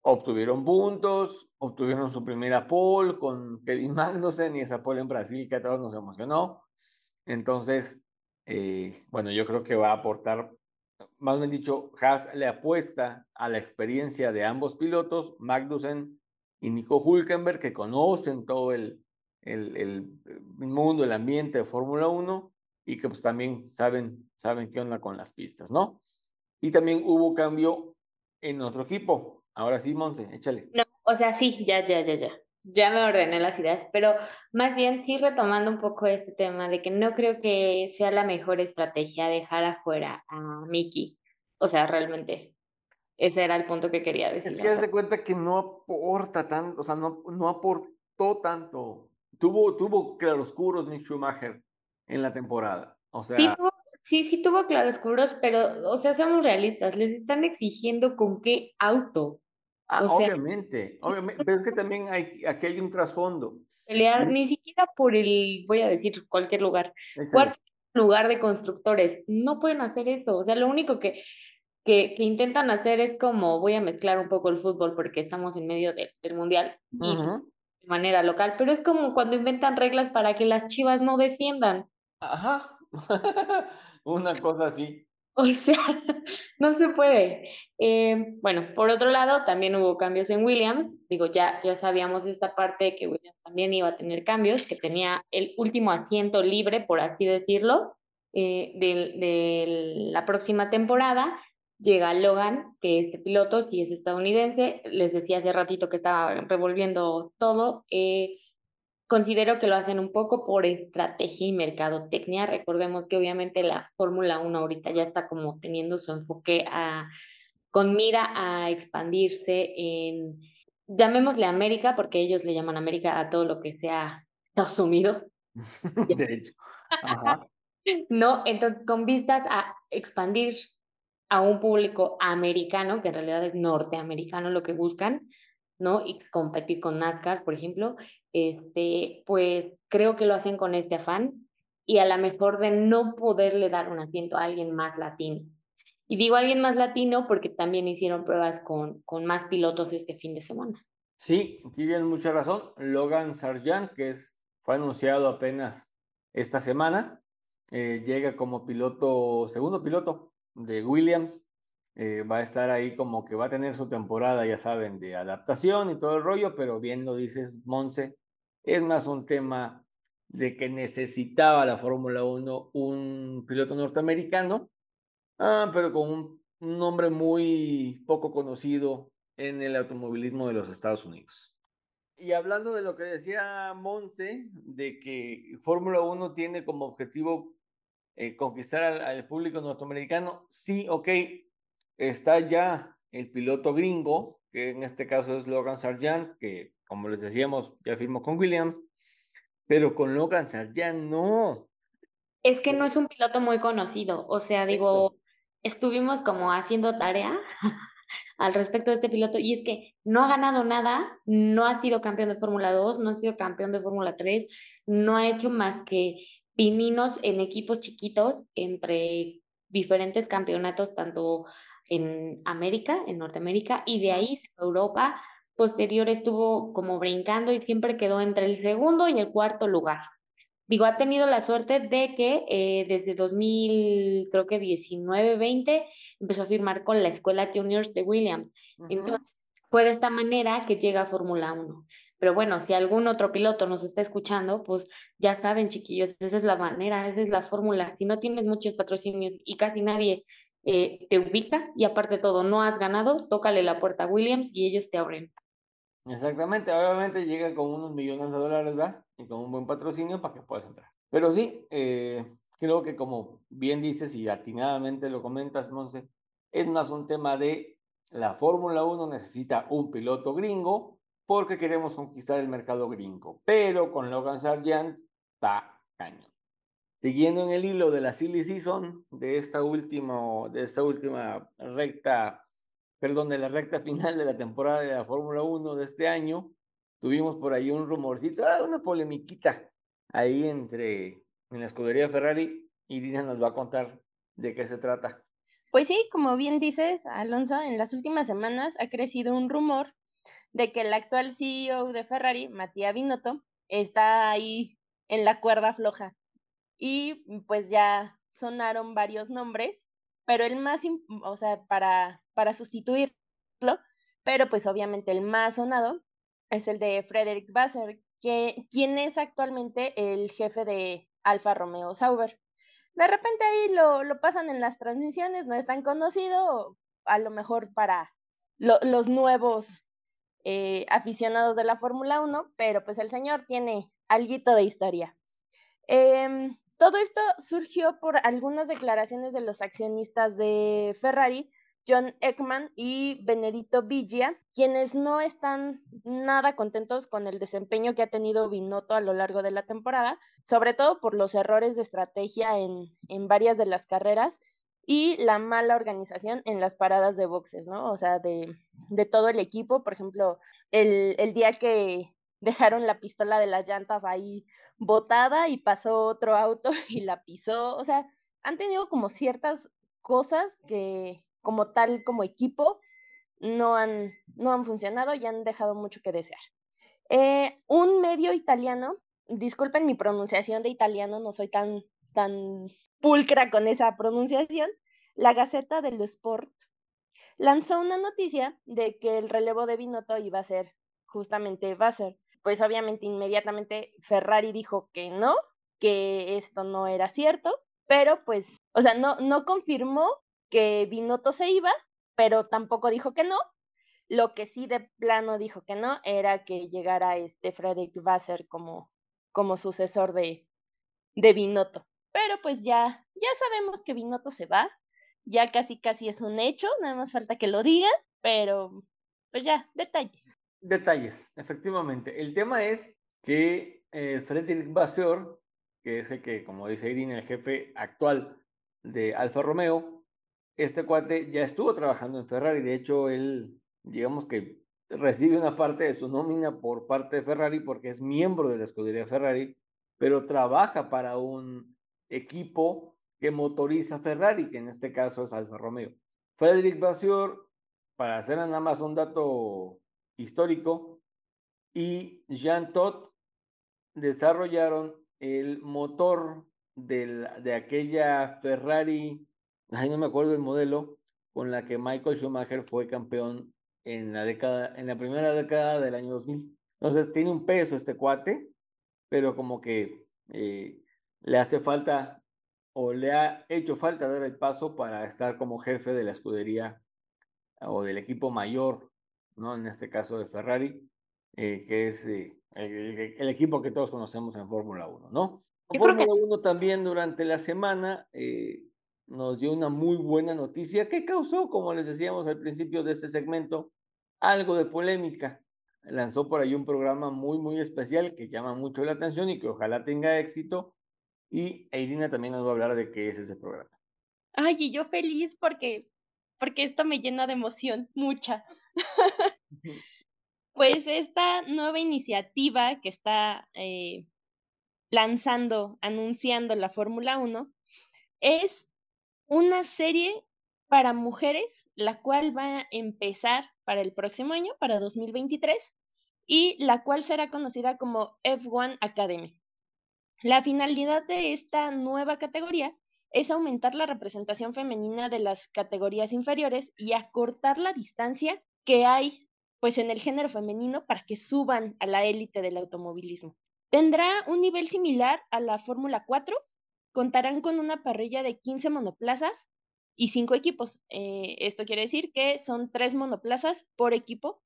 obtuvieron puntos, obtuvieron su primera pole con Kevin Magnussen y esa pole en Brasil que a todos nos emocionó. Entonces, eh, bueno, yo creo que va a aportar, más bien dicho, Haas le apuesta a la experiencia de ambos pilotos, Magnussen y Nico Hulkenberg, que conocen todo el, el, el mundo, el ambiente de Fórmula 1 y que pues también saben, saben qué onda con las pistas, ¿no? Y también hubo cambio en otro equipo. Ahora sí, Monse, échale. No, o sea, sí, ya, ya, ya, ya. Ya me ordené las ideas, pero más bien sí retomando un poco este tema de que no creo que sea la mejor estrategia dejar afuera a Mickey. O sea, realmente, ese era el punto que quería decir. Es que haz de cuenta que no aporta tanto, o sea, no, no aportó tanto. Tuvo, tuvo claroscuros Mick Schumacher en la temporada. O sea, sí, sí, sí tuvo claroscuros, pero, o sea, somos realistas, les están exigiendo con qué auto. Ah, obviamente, obviamente, pero es que también hay, aquí hay un trasfondo. Pelear ni siquiera por el, voy a decir cualquier lugar, cualquier lugar de constructores, no pueden hacer eso, o sea, lo único que, que, intentan hacer es como, voy a mezclar un poco el fútbol porque estamos en medio del mundial de manera local, pero es como cuando inventan reglas para que las chivas no desciendan. Ajá, <laughs> una cosa así. <laughs> O sea, <laughs> no se puede. Eh, bueno, por otro lado, también hubo cambios en Williams. Digo, ya, ya sabíamos de esta parte que Williams también iba a tener cambios, que tenía el último asiento libre, por así decirlo, eh, de, la próxima temporada. Llega Logan, que es piloto, y es estadounidense. Les decía hace ratito que estaba revolviendo todo. Eh, Considero que lo hacen un poco por estrategia y mercadotecnia. Recordemos que obviamente la Fórmula 1 ahorita ya está como teniendo su enfoque a, con mira a expandirse en, llamémosle América, porque ellos le llaman América a todo lo que sea Estados Unidos. <laughs> De hecho. <laughs> No, entonces con vistas a expandir a un público americano, que en realidad es norteamericano lo que buscan, ¿no? Y competir con NASCAR, por ejemplo, este, pues creo que lo hacen con este afán y a lo mejor de no poderle dar un asiento a alguien más latino. Y digo alguien más latino porque también hicieron pruebas con, con más pilotos este fin de semana. Sí, tienen mucha razón. Logan Sargent, que es, fue anunciado apenas esta semana, eh, llega como piloto, segundo piloto de Williams. Eh, va a estar ahí como que va a tener su temporada, ya saben, de adaptación y todo el rollo, pero bien lo dices, Monse, es más un tema de que necesitaba la Fórmula 1 un piloto norteamericano, ah, pero con un, nombre muy poco conocido en el automovilismo de los Estados Unidos. Y hablando de lo que decía Monse, de que Fórmula 1 tiene como objetivo eh, conquistar al, al, público norteamericano, sí, ok, está ya el piloto gringo, que en este caso es Logan Sargent, que como les decíamos, ya firmó con Williams, pero con Logan Sargent no. Es que no es un piloto muy conocido, o sea, digo, estuvimos como haciendo tarea <laughs> al respecto de este piloto y es que no ha ganado nada, no ha sido campeón de Fórmula 2, no ha sido campeón de Fórmula 3, no ha hecho más que pininos en equipos chiquitos entre diferentes campeonatos, tanto en América, en Norteamérica, y de ahí Europa, posterior estuvo como brincando y siempre quedó entre el segundo y el cuarto lugar. Digo, ha tenido la suerte de que eh, desde 2000, creo que 19, 20, empezó a firmar con la Escuela Juniors de Williams. Entonces, fue de esta manera que llega a Fórmula 1. Pero bueno, si algún otro piloto nos está escuchando, pues ya saben, chiquillos, esa es la manera, esa es la fórmula. Si no tienes muchos patrocinios y casi nadie eh, te ubica y aparte de todo, no has ganado, tócale la puerta a Williams y ellos te abren. Exactamente, obviamente llega con unos millones de dólares, ¿verdad? Y con un buen patrocinio para que puedas entrar. Pero sí, eh, creo que como bien dices y atinadamente lo comentas, Monse, es más un tema de la Fórmula 1 necesita un piloto gringo porque queremos conquistar el mercado gringo. Pero con Logan Sargent está caño. Siguiendo en el hilo de la silly season, de esta, última, de esta última recta perdón, de la recta final de la temporada de la Fórmula 1 de este año, tuvimos por ahí un rumorcito, ah, una polemiquita ahí entre en la escudería Ferrari y Dina nos va a contar de qué se trata. Pues sí, como bien dices, Alonso, en las últimas semanas ha crecido un rumor de que el actual CEO de Ferrari, Matías Binotto, está ahí en la cuerda floja. Y pues ya sonaron varios nombres, pero el más, o sea, para para sustituirlo, pero pues obviamente el más sonado es el de Frederick Basser, que, quien es actualmente el jefe de Alfa Romeo Sauber. de repente ahí lo, lo pasan en las transmisiones, no es tan conocido, a lo mejor para los nuevos eh, aficionados de la Fórmula 1, pero pues el señor tiene algo de historia. Em, todo esto surgió por algunas declaraciones de los accionistas de Ferrari, John Ekman y Benedito Villa, quienes no están nada contentos con el desempeño que ha tenido Binotto a lo largo de la temporada, sobre todo por los errores de estrategia en, en varias de las carreras y la mala organización en las paradas de boxes, ¿no? O sea, de, de todo el equipo, por ejemplo, el, el, día que dejaron la pistola de las llantas ahí botada y pasó otro auto <laughs> y la pisó, o sea, han tenido como ciertas cosas que como tal, como equipo, no han, no han funcionado y han dejado mucho que desear. Eh, un medio italiano, disculpen mi pronunciación de italiano, no soy tan, tan pulcra con esa pronunciación, la Gaceta dello Sport lanzó una noticia de que el relevo de Binotto iba a ser justamente Vasser. Pues obviamente inmediatamente Ferrari dijo que no, que esto no era cierto, pero pues, o sea, no, no confirmó que Binotto se iba, pero tampoco dijo que no. Lo que sí de plano dijo que no era que llegara este Frederick Vasser como, como sucesor de, de Binotto. Pero pues ya, ya sabemos que Binotto se va, ya casi casi es un hecho, nada más falta que lo digan, pero pues ya, detalles. Detalles, efectivamente. El tema es que eh, Frederick Vasseur, que es el que, como dice Irene, el jefe actual de Alfa Romeo, este cuate ya estuvo trabajando en Ferrari. De hecho, él, digamos que recibe una parte de su nómina por parte de Ferrari porque es miembro de la escudería Ferrari, pero trabaja para un equipo que motoriza Ferrari, que en este caso es Alfa Romeo. Frederick Vasseur, para hacer nada más un dato histórico, y Jean Todt desarrollaron el motor de aquella Ferrari, ay, no me acuerdo el modelo, con la que Michael Schumacher fue campeón en la década, en la primera década del año 2000. Entonces tiene un peso este cuate, pero como que eh, le hace falta o le ha hecho falta dar el paso para estar como jefe de la escudería o del equipo mayor, ¿no? En este caso de Ferrari, eh, que es eh, el, equipo que todos conocemos en Fórmula 1, ¿no? Fórmula 1 también durante la semana eh, nos dio una muy buena noticia que causó, como les decíamos al principio de este segmento, algo de polémica. Lanzó por ahí un programa muy, muy especial que llama mucho la atención y que ojalá tenga éxito, y Irina también nos va a hablar de qué es ese programa. Ay, y yo feliz porque, porque esto me llena de emoción, mucha. <laughs> pues esta nueva iniciativa que está eh, lanzando, anunciando la Fórmula 1, es una serie para mujeres, la cual va a empezar para el próximo año, para 2023, y la cual será conocida como F1 Academy. La finalidad de esta nueva categoría es aumentar la representación femenina de las categorías inferiores y acortar la distancia que hay pues en el género femenino para que suban a la élite del automovilismo. Tendrá un nivel similar a la Fórmula 4, contarán con una parrilla de 15 monoplazas y 5 equipos. Eh, esto quiere decir que son 3 monoplazas por equipo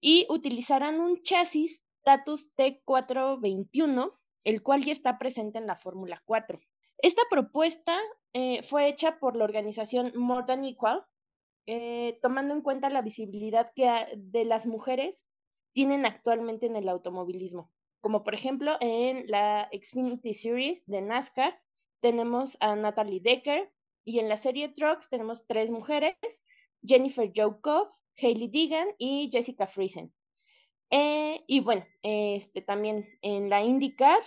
y utilizarán un chasis Tatus T421 el cual ya está presente en la Fórmula 4. Esta propuesta eh, fue hecha por la organización More Than Equal, eh, tomando en cuenta la visibilidad que de las mujeres tienen actualmente en el automovilismo. Como por ejemplo en la Xfinity Series de NASCAR tenemos a Natalie Decker y en la serie Trucks tenemos tres mujeres, Jennifer Joe Cobb, Deegan y Jessica Friesen. Eh, y bueno, este, también en la IndyCar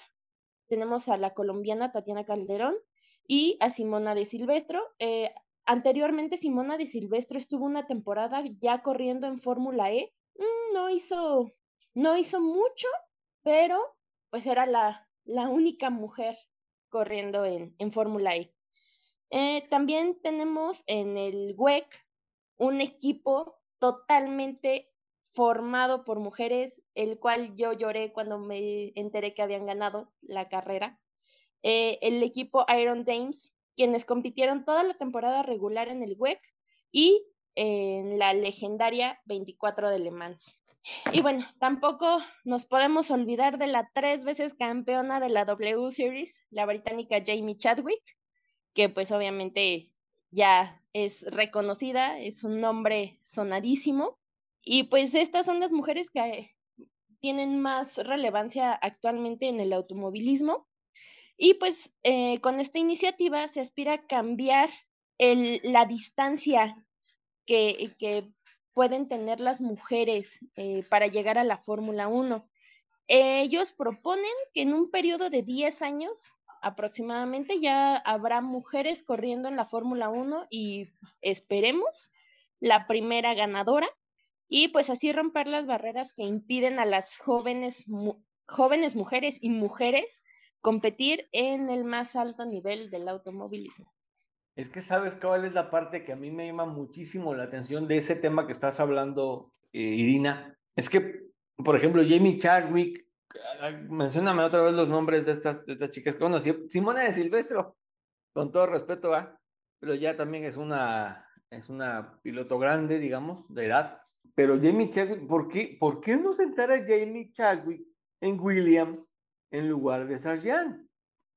tenemos a la colombiana Tatiana Calderón y a Simona de Silvestro. Eh, anteriormente Simona de Silvestro estuvo una temporada ya corriendo en Fórmula E. Mm, no hizo, no hizo mucho, pero pues era la, la única mujer corriendo en, en Fórmula E. Eh, también tenemos en el WEC un equipo totalmente formado por mujeres, el cual yo lloré cuando me enteré que habían ganado la carrera. eh, el equipo Iron Dames, quienes compitieron toda la temporada regular en el WEC y en la legendaria 24 de Le Mans. Y bueno, tampoco nos podemos olvidar de la tres veces campeona de la W Series, la británica Jamie Chadwick, que pues obviamente ya es reconocida, es un nombre sonadísimo. Y pues estas son las mujeres que tienen más relevancia actualmente en el automovilismo. Y pues eh, con esta iniciativa se aspira a cambiar la distancia que, que, pueden tener las mujeres eh, para llegar a la Fórmula 1. Ellos proponen que en un periodo de 10 años aproximadamente ya habrá mujeres corriendo en la Fórmula 1 y esperemos la primera ganadora y pues así romper las barreras que impiden a las jóvenes, jóvenes mujeres y mujeres competir en el más alto nivel del automovilismo. Es que sabes cuál es la parte que a mí me llama muchísimo la atención de ese tema que estás hablando, eh, Irina. Es que, por ejemplo, Jamie Chadwick mencióname otra vez los nombres de estas, de estas chicas. Bueno, Simona de Silvestro, con todo respeto, ¿va? pero ya también es una, es una piloto grande, digamos, de edad. Pero Jamie Chadwick, ¿por qué, ¿por qué no sentar a Jamie Chadwick en Williams en lugar de Sargent?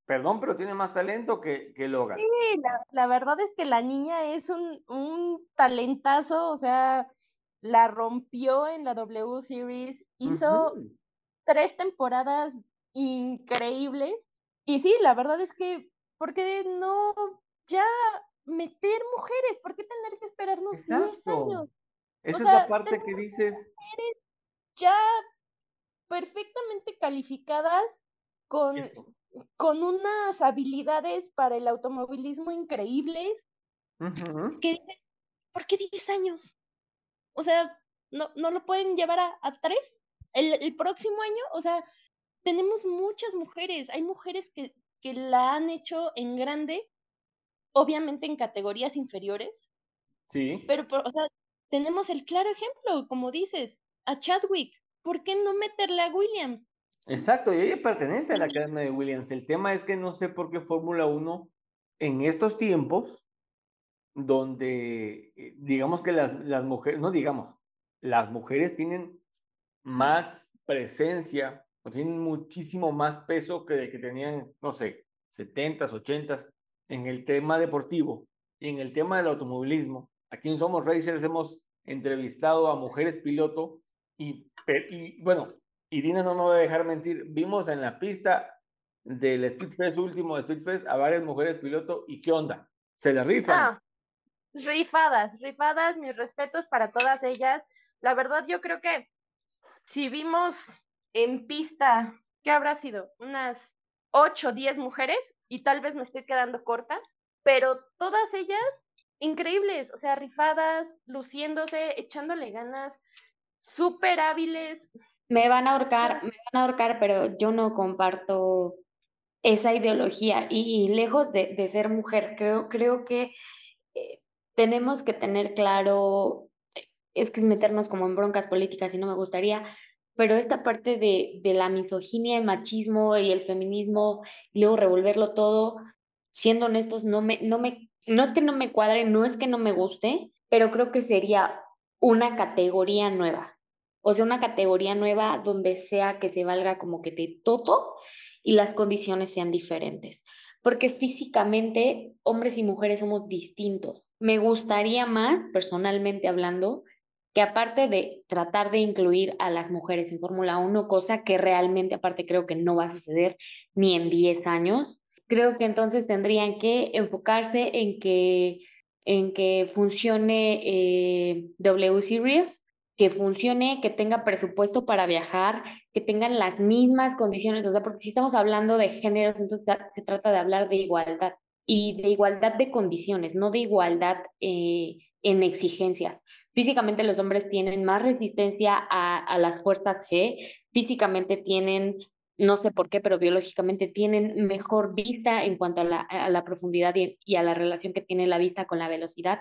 Perdón, pero tiene más talento que, que Logan. Sí, la, verdad es que la niña es un, un talentazo, o sea, la rompió en la W Series, hizo tres temporadas increíbles. Y sí, la verdad es que, ¿por qué no ya meter mujeres? ¿Por qué tener que esperarnos 10 años? Esa es la parte que dices. Mujeres ya perfectamente calificadas con, con unas habilidades para el automovilismo increíbles. que ¿por qué 10 años? O sea, ¿no, no lo pueden llevar a, a tres? el, próximo año, o sea, tenemos muchas mujeres, hay mujeres que, que la han hecho en grande, obviamente en categorías inferiores. Sí. Pero, o sea, tenemos el claro ejemplo, como dices, a Chadwick. ¿Por qué no meterle a Williams? Exacto, y ella pertenece a la Academia de Williams. El tema es que no sé por qué Fórmula 1 en estos tiempos, donde eh, digamos que las, las mujeres, no digamos, las mujeres tienen más presencia, tienen muchísimo más peso que, que tenían, no sé, 70s, 80s en el tema deportivo y en el tema del automovilismo. Aquí en Somos Racers hemos entrevistado a mujeres piloto y, y bueno, Irina no me va a dejar mentir, vimos en la pista del Speedfest último Speedfest a varias mujeres piloto y qué onda, se le rifan. Ah, rifadas, rifadas, mis respetos para todas ellas. La verdad yo creo que si vimos en pista, ¿qué habrá sido? Unas 8 o 10 mujeres, y tal vez me estoy quedando corta, pero todas ellas increíbles, o sea, rifadas, luciéndose, echándole ganas, súper hábiles. Me van a ahorcar, me van a ahorcar, pero yo no comparto esa ideología y, lejos de, ser mujer, creo, creo que eh, tenemos que tener claro es que meternos como en broncas políticas y no me gustaría, pero esta parte de, de la misoginia, el machismo y el feminismo, y luego revolverlo todo, siendo honestos, no me, no me, no es que no me cuadre, no es que no me guste, pero creo que sería una categoría nueva. O sea, una categoría nueva donde sea que se valga como que de todo y las condiciones sean diferentes. Porque físicamente hombres y mujeres somos distintos. Me gustaría más, personalmente hablando, que aparte de tratar de incluir a las mujeres en Fórmula 1, cosa que realmente aparte creo que no va a suceder ni en 10 años, creo que entonces tendrían que enfocarse en que, en que funcione eh, W Series, que funcione, que tenga presupuesto para viajar, que tengan las mismas condiciones, o sea, porque si estamos hablando de géneros, entonces se trata de hablar de igualdad y de igualdad de condiciones, no de igualdad eh, en exigencias. Físicamente los hombres tienen más resistencia a, las fuerzas G, físicamente tienen, no sé por qué, pero biológicamente tienen mejor vista en cuanto a la, profundidad y, a la relación que tiene la vista con la velocidad.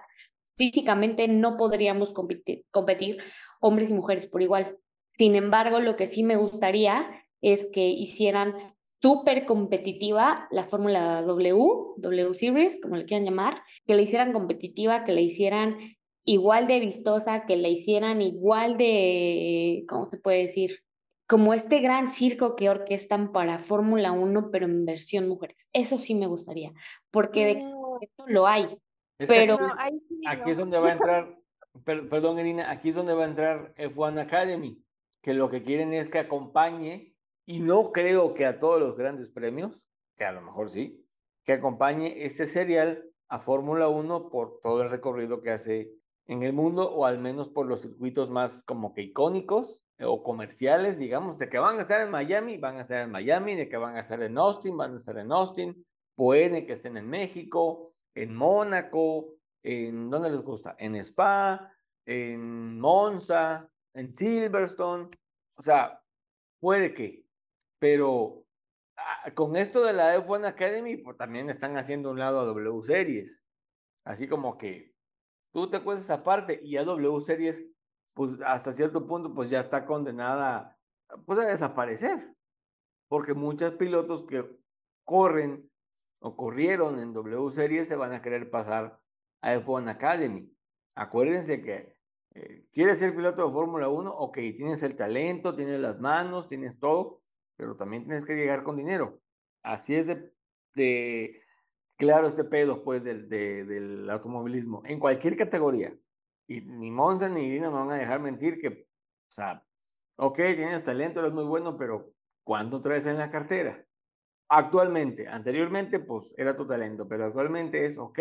Físicamente no podríamos competir, competir hombres y mujeres por igual. Sin embargo, lo que sí me gustaría es que hicieran súper competitiva la Fórmula W, W Series, como le quieran llamar, que la hicieran competitiva, que la hicieran igual de vistosa, que la hicieran igual de, ¿cómo se puede decir? Como este gran circo que orquestan para Fórmula 1, pero en versión mujeres. Eso sí me gustaría, porque de esto lo hay. pero aquí, es, donde va a entrar, perdón, Irina, aquí es donde va a entrar F1 Academy, que lo que quieren es que acompañe, y no creo que a todos los grandes premios, que a lo mejor sí, que acompañe este serial a Fórmula 1 por todo el recorrido que hace en el mundo o al menos por los circuitos más como que icónicos o comerciales, digamos, de que van a estar en Miami, van a estar en Miami, de que van a estar en Austin, van a estar en Austin, puede que estén en México, en Mónaco, en ¿dónde les gusta? En Spa, en Monza, en Silverstone, o sea, puede que, pero ah, con esto de la F1 Academy, pues también están haciendo un lado a W Series, así como que tú te cuentas aparte y a W Series, pues hasta cierto punto, pues ya está condenada pues a desaparecer. Porque muchos pilotos que corren o corrieron en W Series se van a querer pasar a F1 Academy. Acuérdense que eh, quieres ser piloto de Fórmula 1, ok, tienes el talento, tienes las manos, tienes todo, pero también tienes que llegar con dinero. Así es de, de claro este pedo, pues, del, del automovilismo, en cualquier categoría. Y ni Monza ni Irina me van a dejar mentir que, o sea, ok, tienes talento, eres muy bueno, pero ¿cuánto traes en la cartera? Actualmente, anteriormente, pues, era tu talento, pero actualmente es, ok,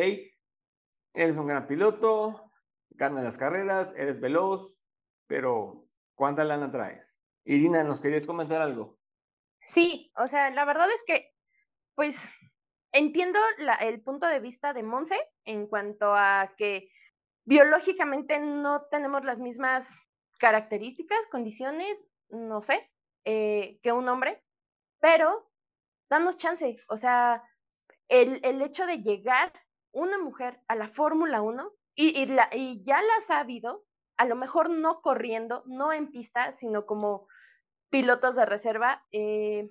eres un gran piloto, ganas las carreras, eres veloz, pero ¿cuánta lana traes? Irina, ¿nos querías comentar algo? Sí, o sea, la verdad es que, pues, entiendo el punto de vista de Monse en cuanto a que biológicamente no tenemos las mismas características, condiciones, no sé, eh, que un hombre, pero danos chance, o sea, el, el hecho de llegar una mujer a la Fórmula 1 y, y, la, y ya la ha sabido, a lo mejor no corriendo, no en pista, sino como pilotos de reserva, eh,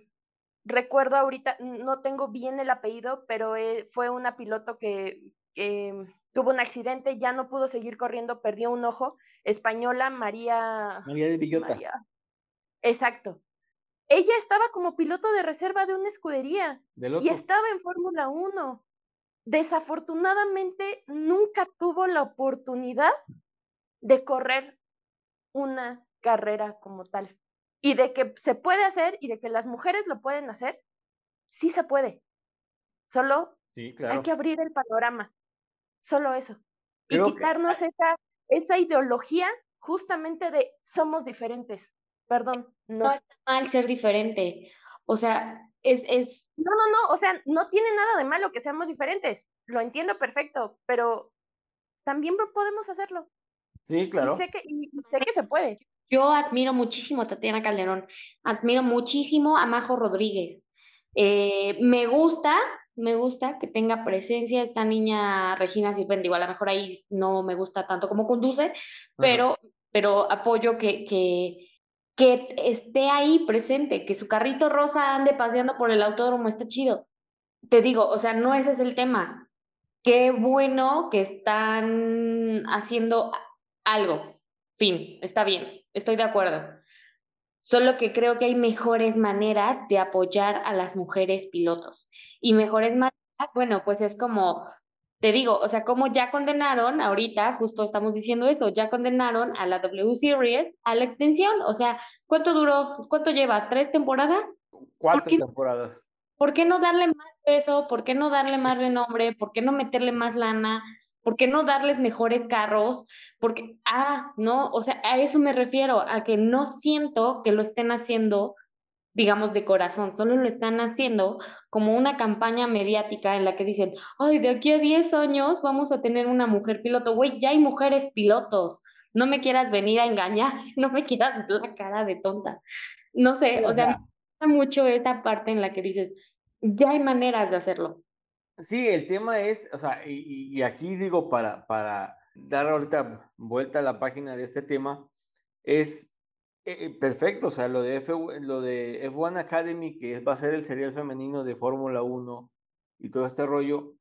recuerdo ahorita, no tengo bien el apellido, pero eh, fue una piloto que tuvo un accidente, ya no pudo seguir corriendo, perdió un ojo, española María... María de Villota. Exacto. Ella estaba como piloto de reserva de una escudería y estaba en Fórmula 1. Desafortunadamente nunca tuvo la oportunidad de correr una carrera como tal y de que se puede hacer y de que las mujeres lo pueden hacer, sí se puede. Solo hay que abrir el panorama. Solo eso. y quitarnos esa, esa ideología justamente de somos diferentes. Perdón. No. no está mal ser diferente. O sea, es, es... No, no, no. O sea, no tiene nada de malo que seamos diferentes. Lo entiendo perfecto, pero también podemos hacerlo. Sí, claro. sé que, y sé que se puede. Yo admiro muchísimo a Tatiana Calderón, admiro muchísimo a Majo Rodríguez. Eh, me gusta, me gusta que tenga presencia esta niña Regina Silvendi, a lo mejor ahí no me gusta tanto como conduce, pero, pero apoyo que, que, que esté ahí presente, que su carrito rosa ande paseando por el autódromo, está chido. Te digo, o sea, no ese es el tema. Qué bueno que están haciendo algo. Fin, está bien estoy de acuerdo. Solo que creo que hay mejores maneras de apoyar a las mujeres pilotos. Y mejores maneras, bueno, pues es como, te digo, o sea, como ya condenaron, ahorita justo estamos diciendo esto, ya condenaron a la W Series a la extensión. O sea, ¿cuánto duró? ¿Cuánto lleva? ¿Tres temporadas? Cuatro temporadas. ¿Por qué no darle más peso? ¿Por qué no darle más renombre? ¿Por qué no meterle más lana? ¿Por qué no darles mejores carros? Porque, ah, no, o sea, a eso me refiero, a que no siento que lo estén haciendo, digamos, de corazón, solo lo están haciendo como una campaña mediática en la que dicen, ay, de aquí a 10 años vamos a tener una mujer piloto. Güey, ya hay mujeres pilotos. No me quieras venir a engañar, <laughs> no me quieras la cara de tonta. No sé, o sea, me gusta mucho esta parte en la que dices, ya hay maneras de hacerlo. Sí, el tema es, o sea, y, aquí digo para, para dar ahorita vuelta a la página de este tema, es Eh, perfecto, o sea, lo de, F, lo de F1 Academy, que va a ser el serial femenino de Fórmula 1 y todo este rollo,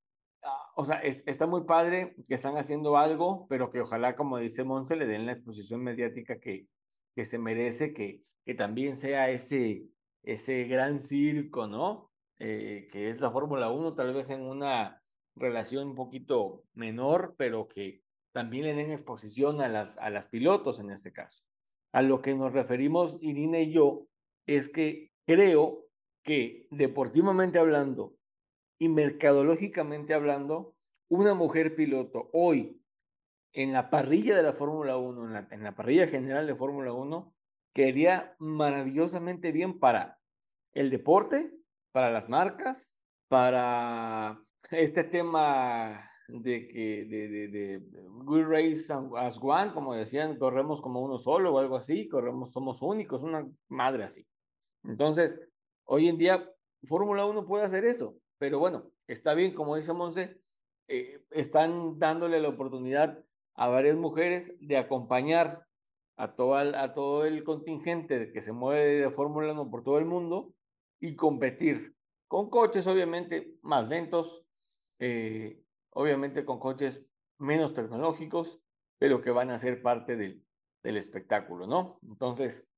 ah, o sea, está muy padre que están haciendo algo, pero que ojalá, como dice Monse, le den la exposición mediática que, que se merece, que, que también sea ese, ese gran circo, ¿no? Eh, que es la Fórmula 1, tal vez en una relación un poquito menor, pero que también le den exposición a las, a las pilotos en este caso. A lo que nos referimos Irina y yo es que creo que deportivamente hablando y mercadológicamente hablando, una mujer piloto hoy en la parrilla de la Fórmula 1, en la, en la parrilla general de Fórmula 1, quedaría maravillosamente bien para el deporte, para las marcas, para este tema de que de, de, de We Race as One, como decían, corremos como uno solo o algo así, corremos, somos únicos, una madre así. Entonces, hoy en día, Fórmula 1 puede hacer eso, pero bueno, está bien, como dice Monse, eh, están dándole la oportunidad a varias mujeres de acompañar a todo, el, a todo el contingente que se mueve de Fórmula 1 por todo el mundo y competir con coches obviamente más lentos, eh, obviamente con coches menos tecnológicos, pero que van a ser parte del, del espectáculo, ¿no? Entonces,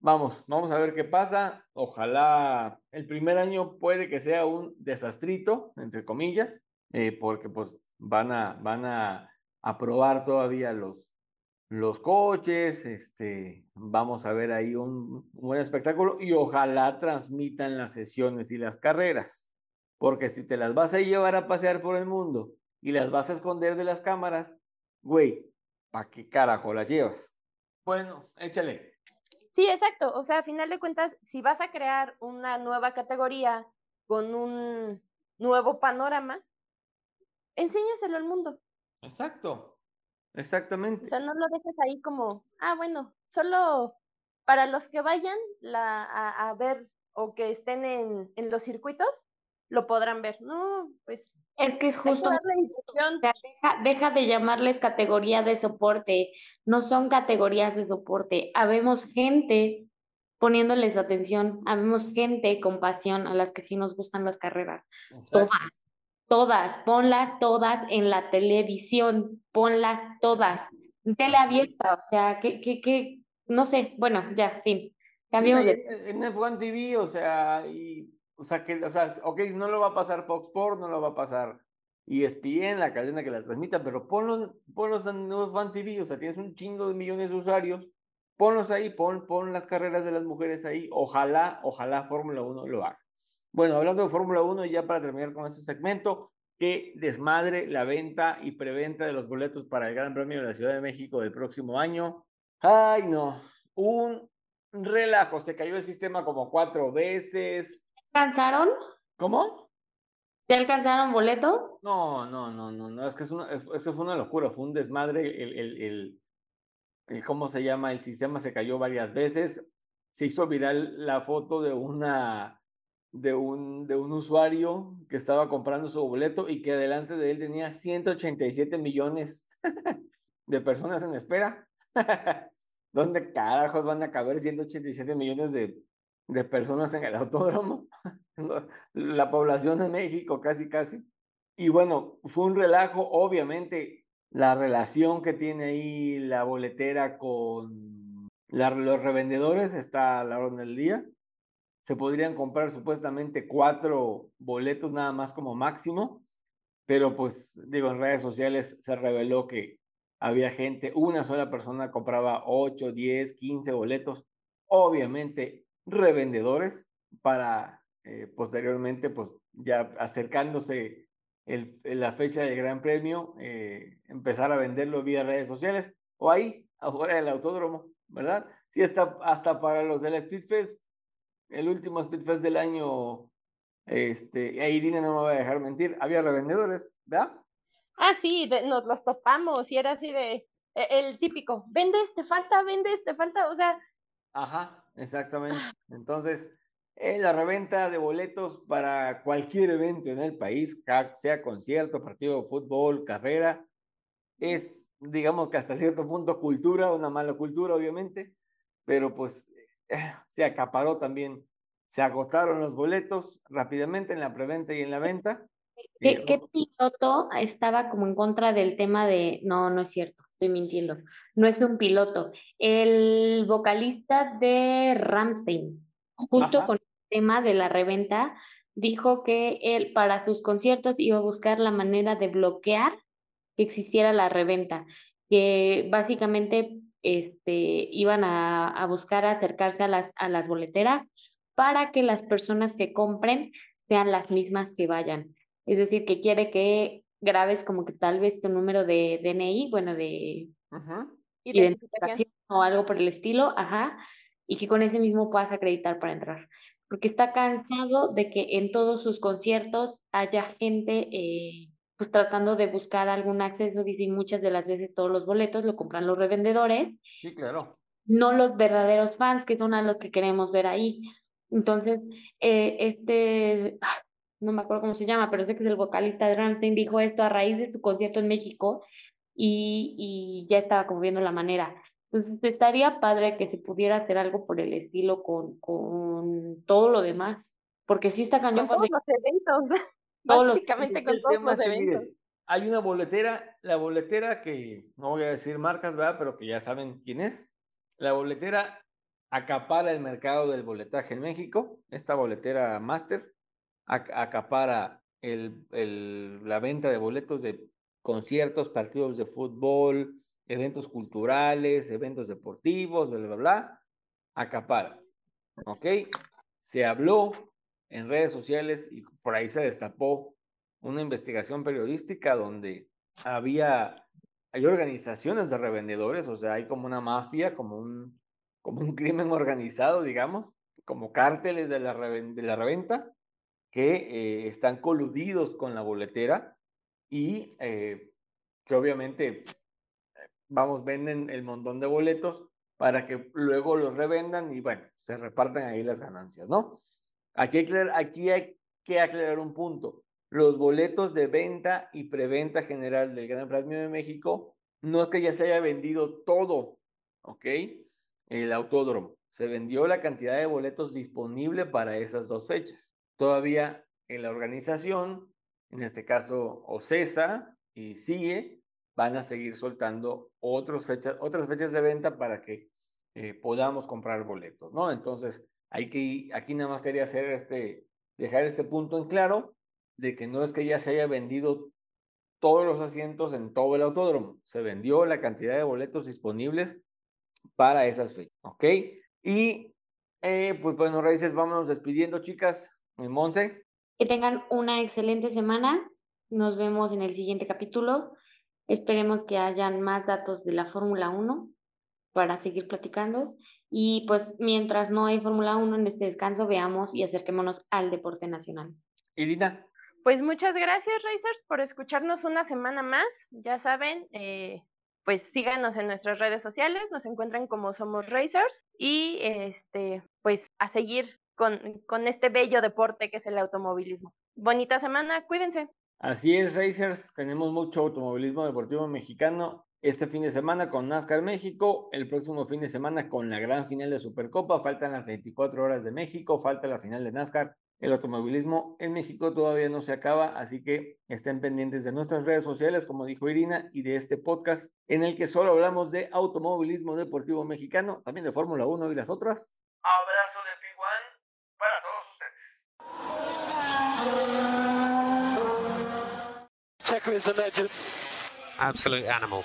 vamos, vamos a ver qué pasa. Ojalá el primer año puede que sea un desastrito, entre comillas, eh, porque pues van a, van a, a probar todavía los, los coches, este, vamos a ver ahí un, un, buen espectáculo y ojalá transmitan las sesiones y las carreras, porque si te las vas a llevar a pasear por el mundo y las vas a esconder de las cámaras, güey, ¿para qué carajo las llevas? Bueno, échale. Sí, exacto. O sea, a final de cuentas, si vas a crear una nueva categoría con un nuevo panorama, enséñaselo al mundo. Exacto. Exactamente. O sea, no lo dejes ahí como, ah, bueno, solo para los que vayan la, a, a ver o que estén en, en los circuitos, lo podrán ver. No, pues es que es justo. deja, deja, de llamarles categoría de soporte. No son categorías de soporte. Habemos gente poniéndoles atención. Habemos gente con pasión a las que sí nos gustan las carreras. Todas. Todas. Ponlas todas en la televisión. Ponlas todas. Tele abierta. O sea, que, que, que, no sé. Bueno, ya, fin. Cambiamos sí, de... En F1 TV, o sea, y o sea, que, o sea, ok, no lo va a pasar Fox Sports, no lo va a pasar ESPN, la cadena que la transmita, pero ponlos, ponlos en Fan TV, o sea, tienes un chingo de millones de usuarios, ponlos ahí, pon, pon las carreras de las mujeres ahí, ojalá, ojalá Fórmula 1 lo haga. Bueno, hablando de Fórmula 1, ya para terminar con este segmento, que desmadre la venta y preventa de los boletos para el Gran Premio de la Ciudad de México del próximo año. Ay, no, un relajo, se cayó el sistema como cuatro veces, alcanzaron? ¿Cómo? ¿Se alcanzaron boletos? No, no, no, no, no, es que es una, es que fue una locura, fue un desmadre, el, el, el, el, ¿cómo se llama? El sistema se cayó varias veces, se hizo viral la foto de una, de un, de un usuario que estaba comprando su boleto y que delante de él tenía 187 millones <laughs> de personas en espera. <laughs> ¿Dónde carajos van a caber 187 millones de de personas en el autódromo, <laughs> la población de México casi casi. Y bueno, fue un relajo, obviamente, la relación que tiene ahí la boletera con los revendedores está a la orden del día. Se podrían comprar supuestamente cuatro boletos nada más como máximo, pero pues digo, en redes sociales se reveló que había gente, una sola persona compraba 8, 10, 15 boletos. Obviamente revendedores para eh, posteriormente, pues ya acercándose la fecha del Gran Premio, eh, empezar a venderlo vía redes sociales o ahí, afuera del autódromo, ¿verdad? Sí, hasta, hasta para los del Speedfest, el último Speedfest del año, este, Irina no me va a dejar mentir, había revendedores, ¿verdad? Ah, sí, nos los topamos y era así de, e, el típico, vendes, te falta, vendes, te falta, o sea. Ajá, Exactamente. Entonces, eh, la reventa de boletos para cualquier evento en el país, sea concierto, partido de fútbol, carrera, es, digamos que hasta cierto punto cultura, una mala cultura, obviamente, pero pues <laughs> se acaparó también. Se agotaron los boletos rápidamente en la preventa y en la venta. ¿Qué, ¿Qué, piloto estaba como en contra del tema de, no, no es cierto, estoy mintiendo, no es un piloto, el vocalista de Ramstein, justo con el tema de la reventa, dijo que él para sus conciertos iba a buscar la manera de bloquear que existiera la reventa, que básicamente este, iban a, a buscar acercarse a las, a las boleteras para que las personas que compren sean las mismas que vayan. Es decir, que quiere que grabes como que tal vez tu número de DNI, bueno, de identificación o algo por el estilo, ajá, y que con ese mismo puedas acreditar para entrar. Porque está cansado de que en todos sus conciertos haya gente eh, pues tratando de buscar algún acceso, y muchas de las veces todos los boletos lo compran los revendedores. Sí, claro. No los verdaderos fans, que son a los que queremos ver ahí. Entonces, eh, este, no me acuerdo cómo se llama, pero sé que es el vocalista de Ramstein, dijo esto a raíz de su concierto en México y, y ya estaba como viendo la manera. Entonces estaría padre que se pudiera hacer algo por el estilo con, con todo lo demás, porque sí está cañón. Con todos los eventos, <laughs> básicamente con todos los eventos. hay una boletera, la boletera que, no voy a decir marcas, ¿verdad? Pero que ya saben quién es. La boletera acapara el mercado del boletaje en México, esta boletera Master, acapara el, el, la venta de boletos de conciertos, partidos de fútbol, eventos culturales, eventos deportivos, bla, bla, bla, acapara. ¿Ok? Se habló en redes sociales y por ahí se destapó una investigación periodística donde había, hay organizaciones de revendedores, o sea, hay como una mafia, como un, como un <laughs> crimen organizado, digamos, como cárteles de la, de la reventa, que eh, están coludidos con la boletera y eh, que obviamente, vamos, venden el montón de boletos para que luego los revendan y bueno, se repartan ahí las ganancias, ¿no? Aquí hay, que aclarar un punto. Los boletos de venta y preventa general del Gran Premio de México no es que ya se haya vendido todo, ¿ok? El autódromo. Se vendió la cantidad de boletos disponible para esas dos fechas todavía en la organización, en este caso OCESA y CIE, van a seguir soltando otras fechas, otras fechas de venta para que eh, podamos comprar boletos, ¿no? Entonces, hay que, aquí nada más quería hacer este, dejar este punto en claro de que no es que ya se haya vendido todos los asientos en todo el autódromo, se vendió la cantidad de boletos disponibles para esas fechas, ¿ok? Y eh, pues bueno, Raíces, vámonos despidiendo, chicas. Monse. Que tengan una excelente semana. Nos vemos en el siguiente capítulo. Esperemos que hayan más datos de la Fórmula 1 para seguir platicando. Y pues mientras no hay Fórmula 1 en este descanso, veamos y acerquémonos al deporte nacional. Irina. Pues muchas gracias, Racers, por escucharnos una semana más. Ya saben, eh, pues síganos en nuestras redes sociales, nos encuentran como Somos Racers y este, pues a seguir con, este bello deporte que es el automovilismo. Bonita semana, cuídense. Así es, Racers, tenemos mucho automovilismo deportivo mexicano este fin de semana con NASCAR México, el próximo fin de semana con la gran final de Supercopa, faltan las 24 horas de México, falta la final de NASCAR. El automovilismo en México todavía no se acaba, así que estén pendientes de nuestras redes sociales, como dijo Irina, y de este podcast en el que solo hablamos de automovilismo deportivo mexicano, también de Fórmula 1 y las otras. Checker is a legend. Absolute animal.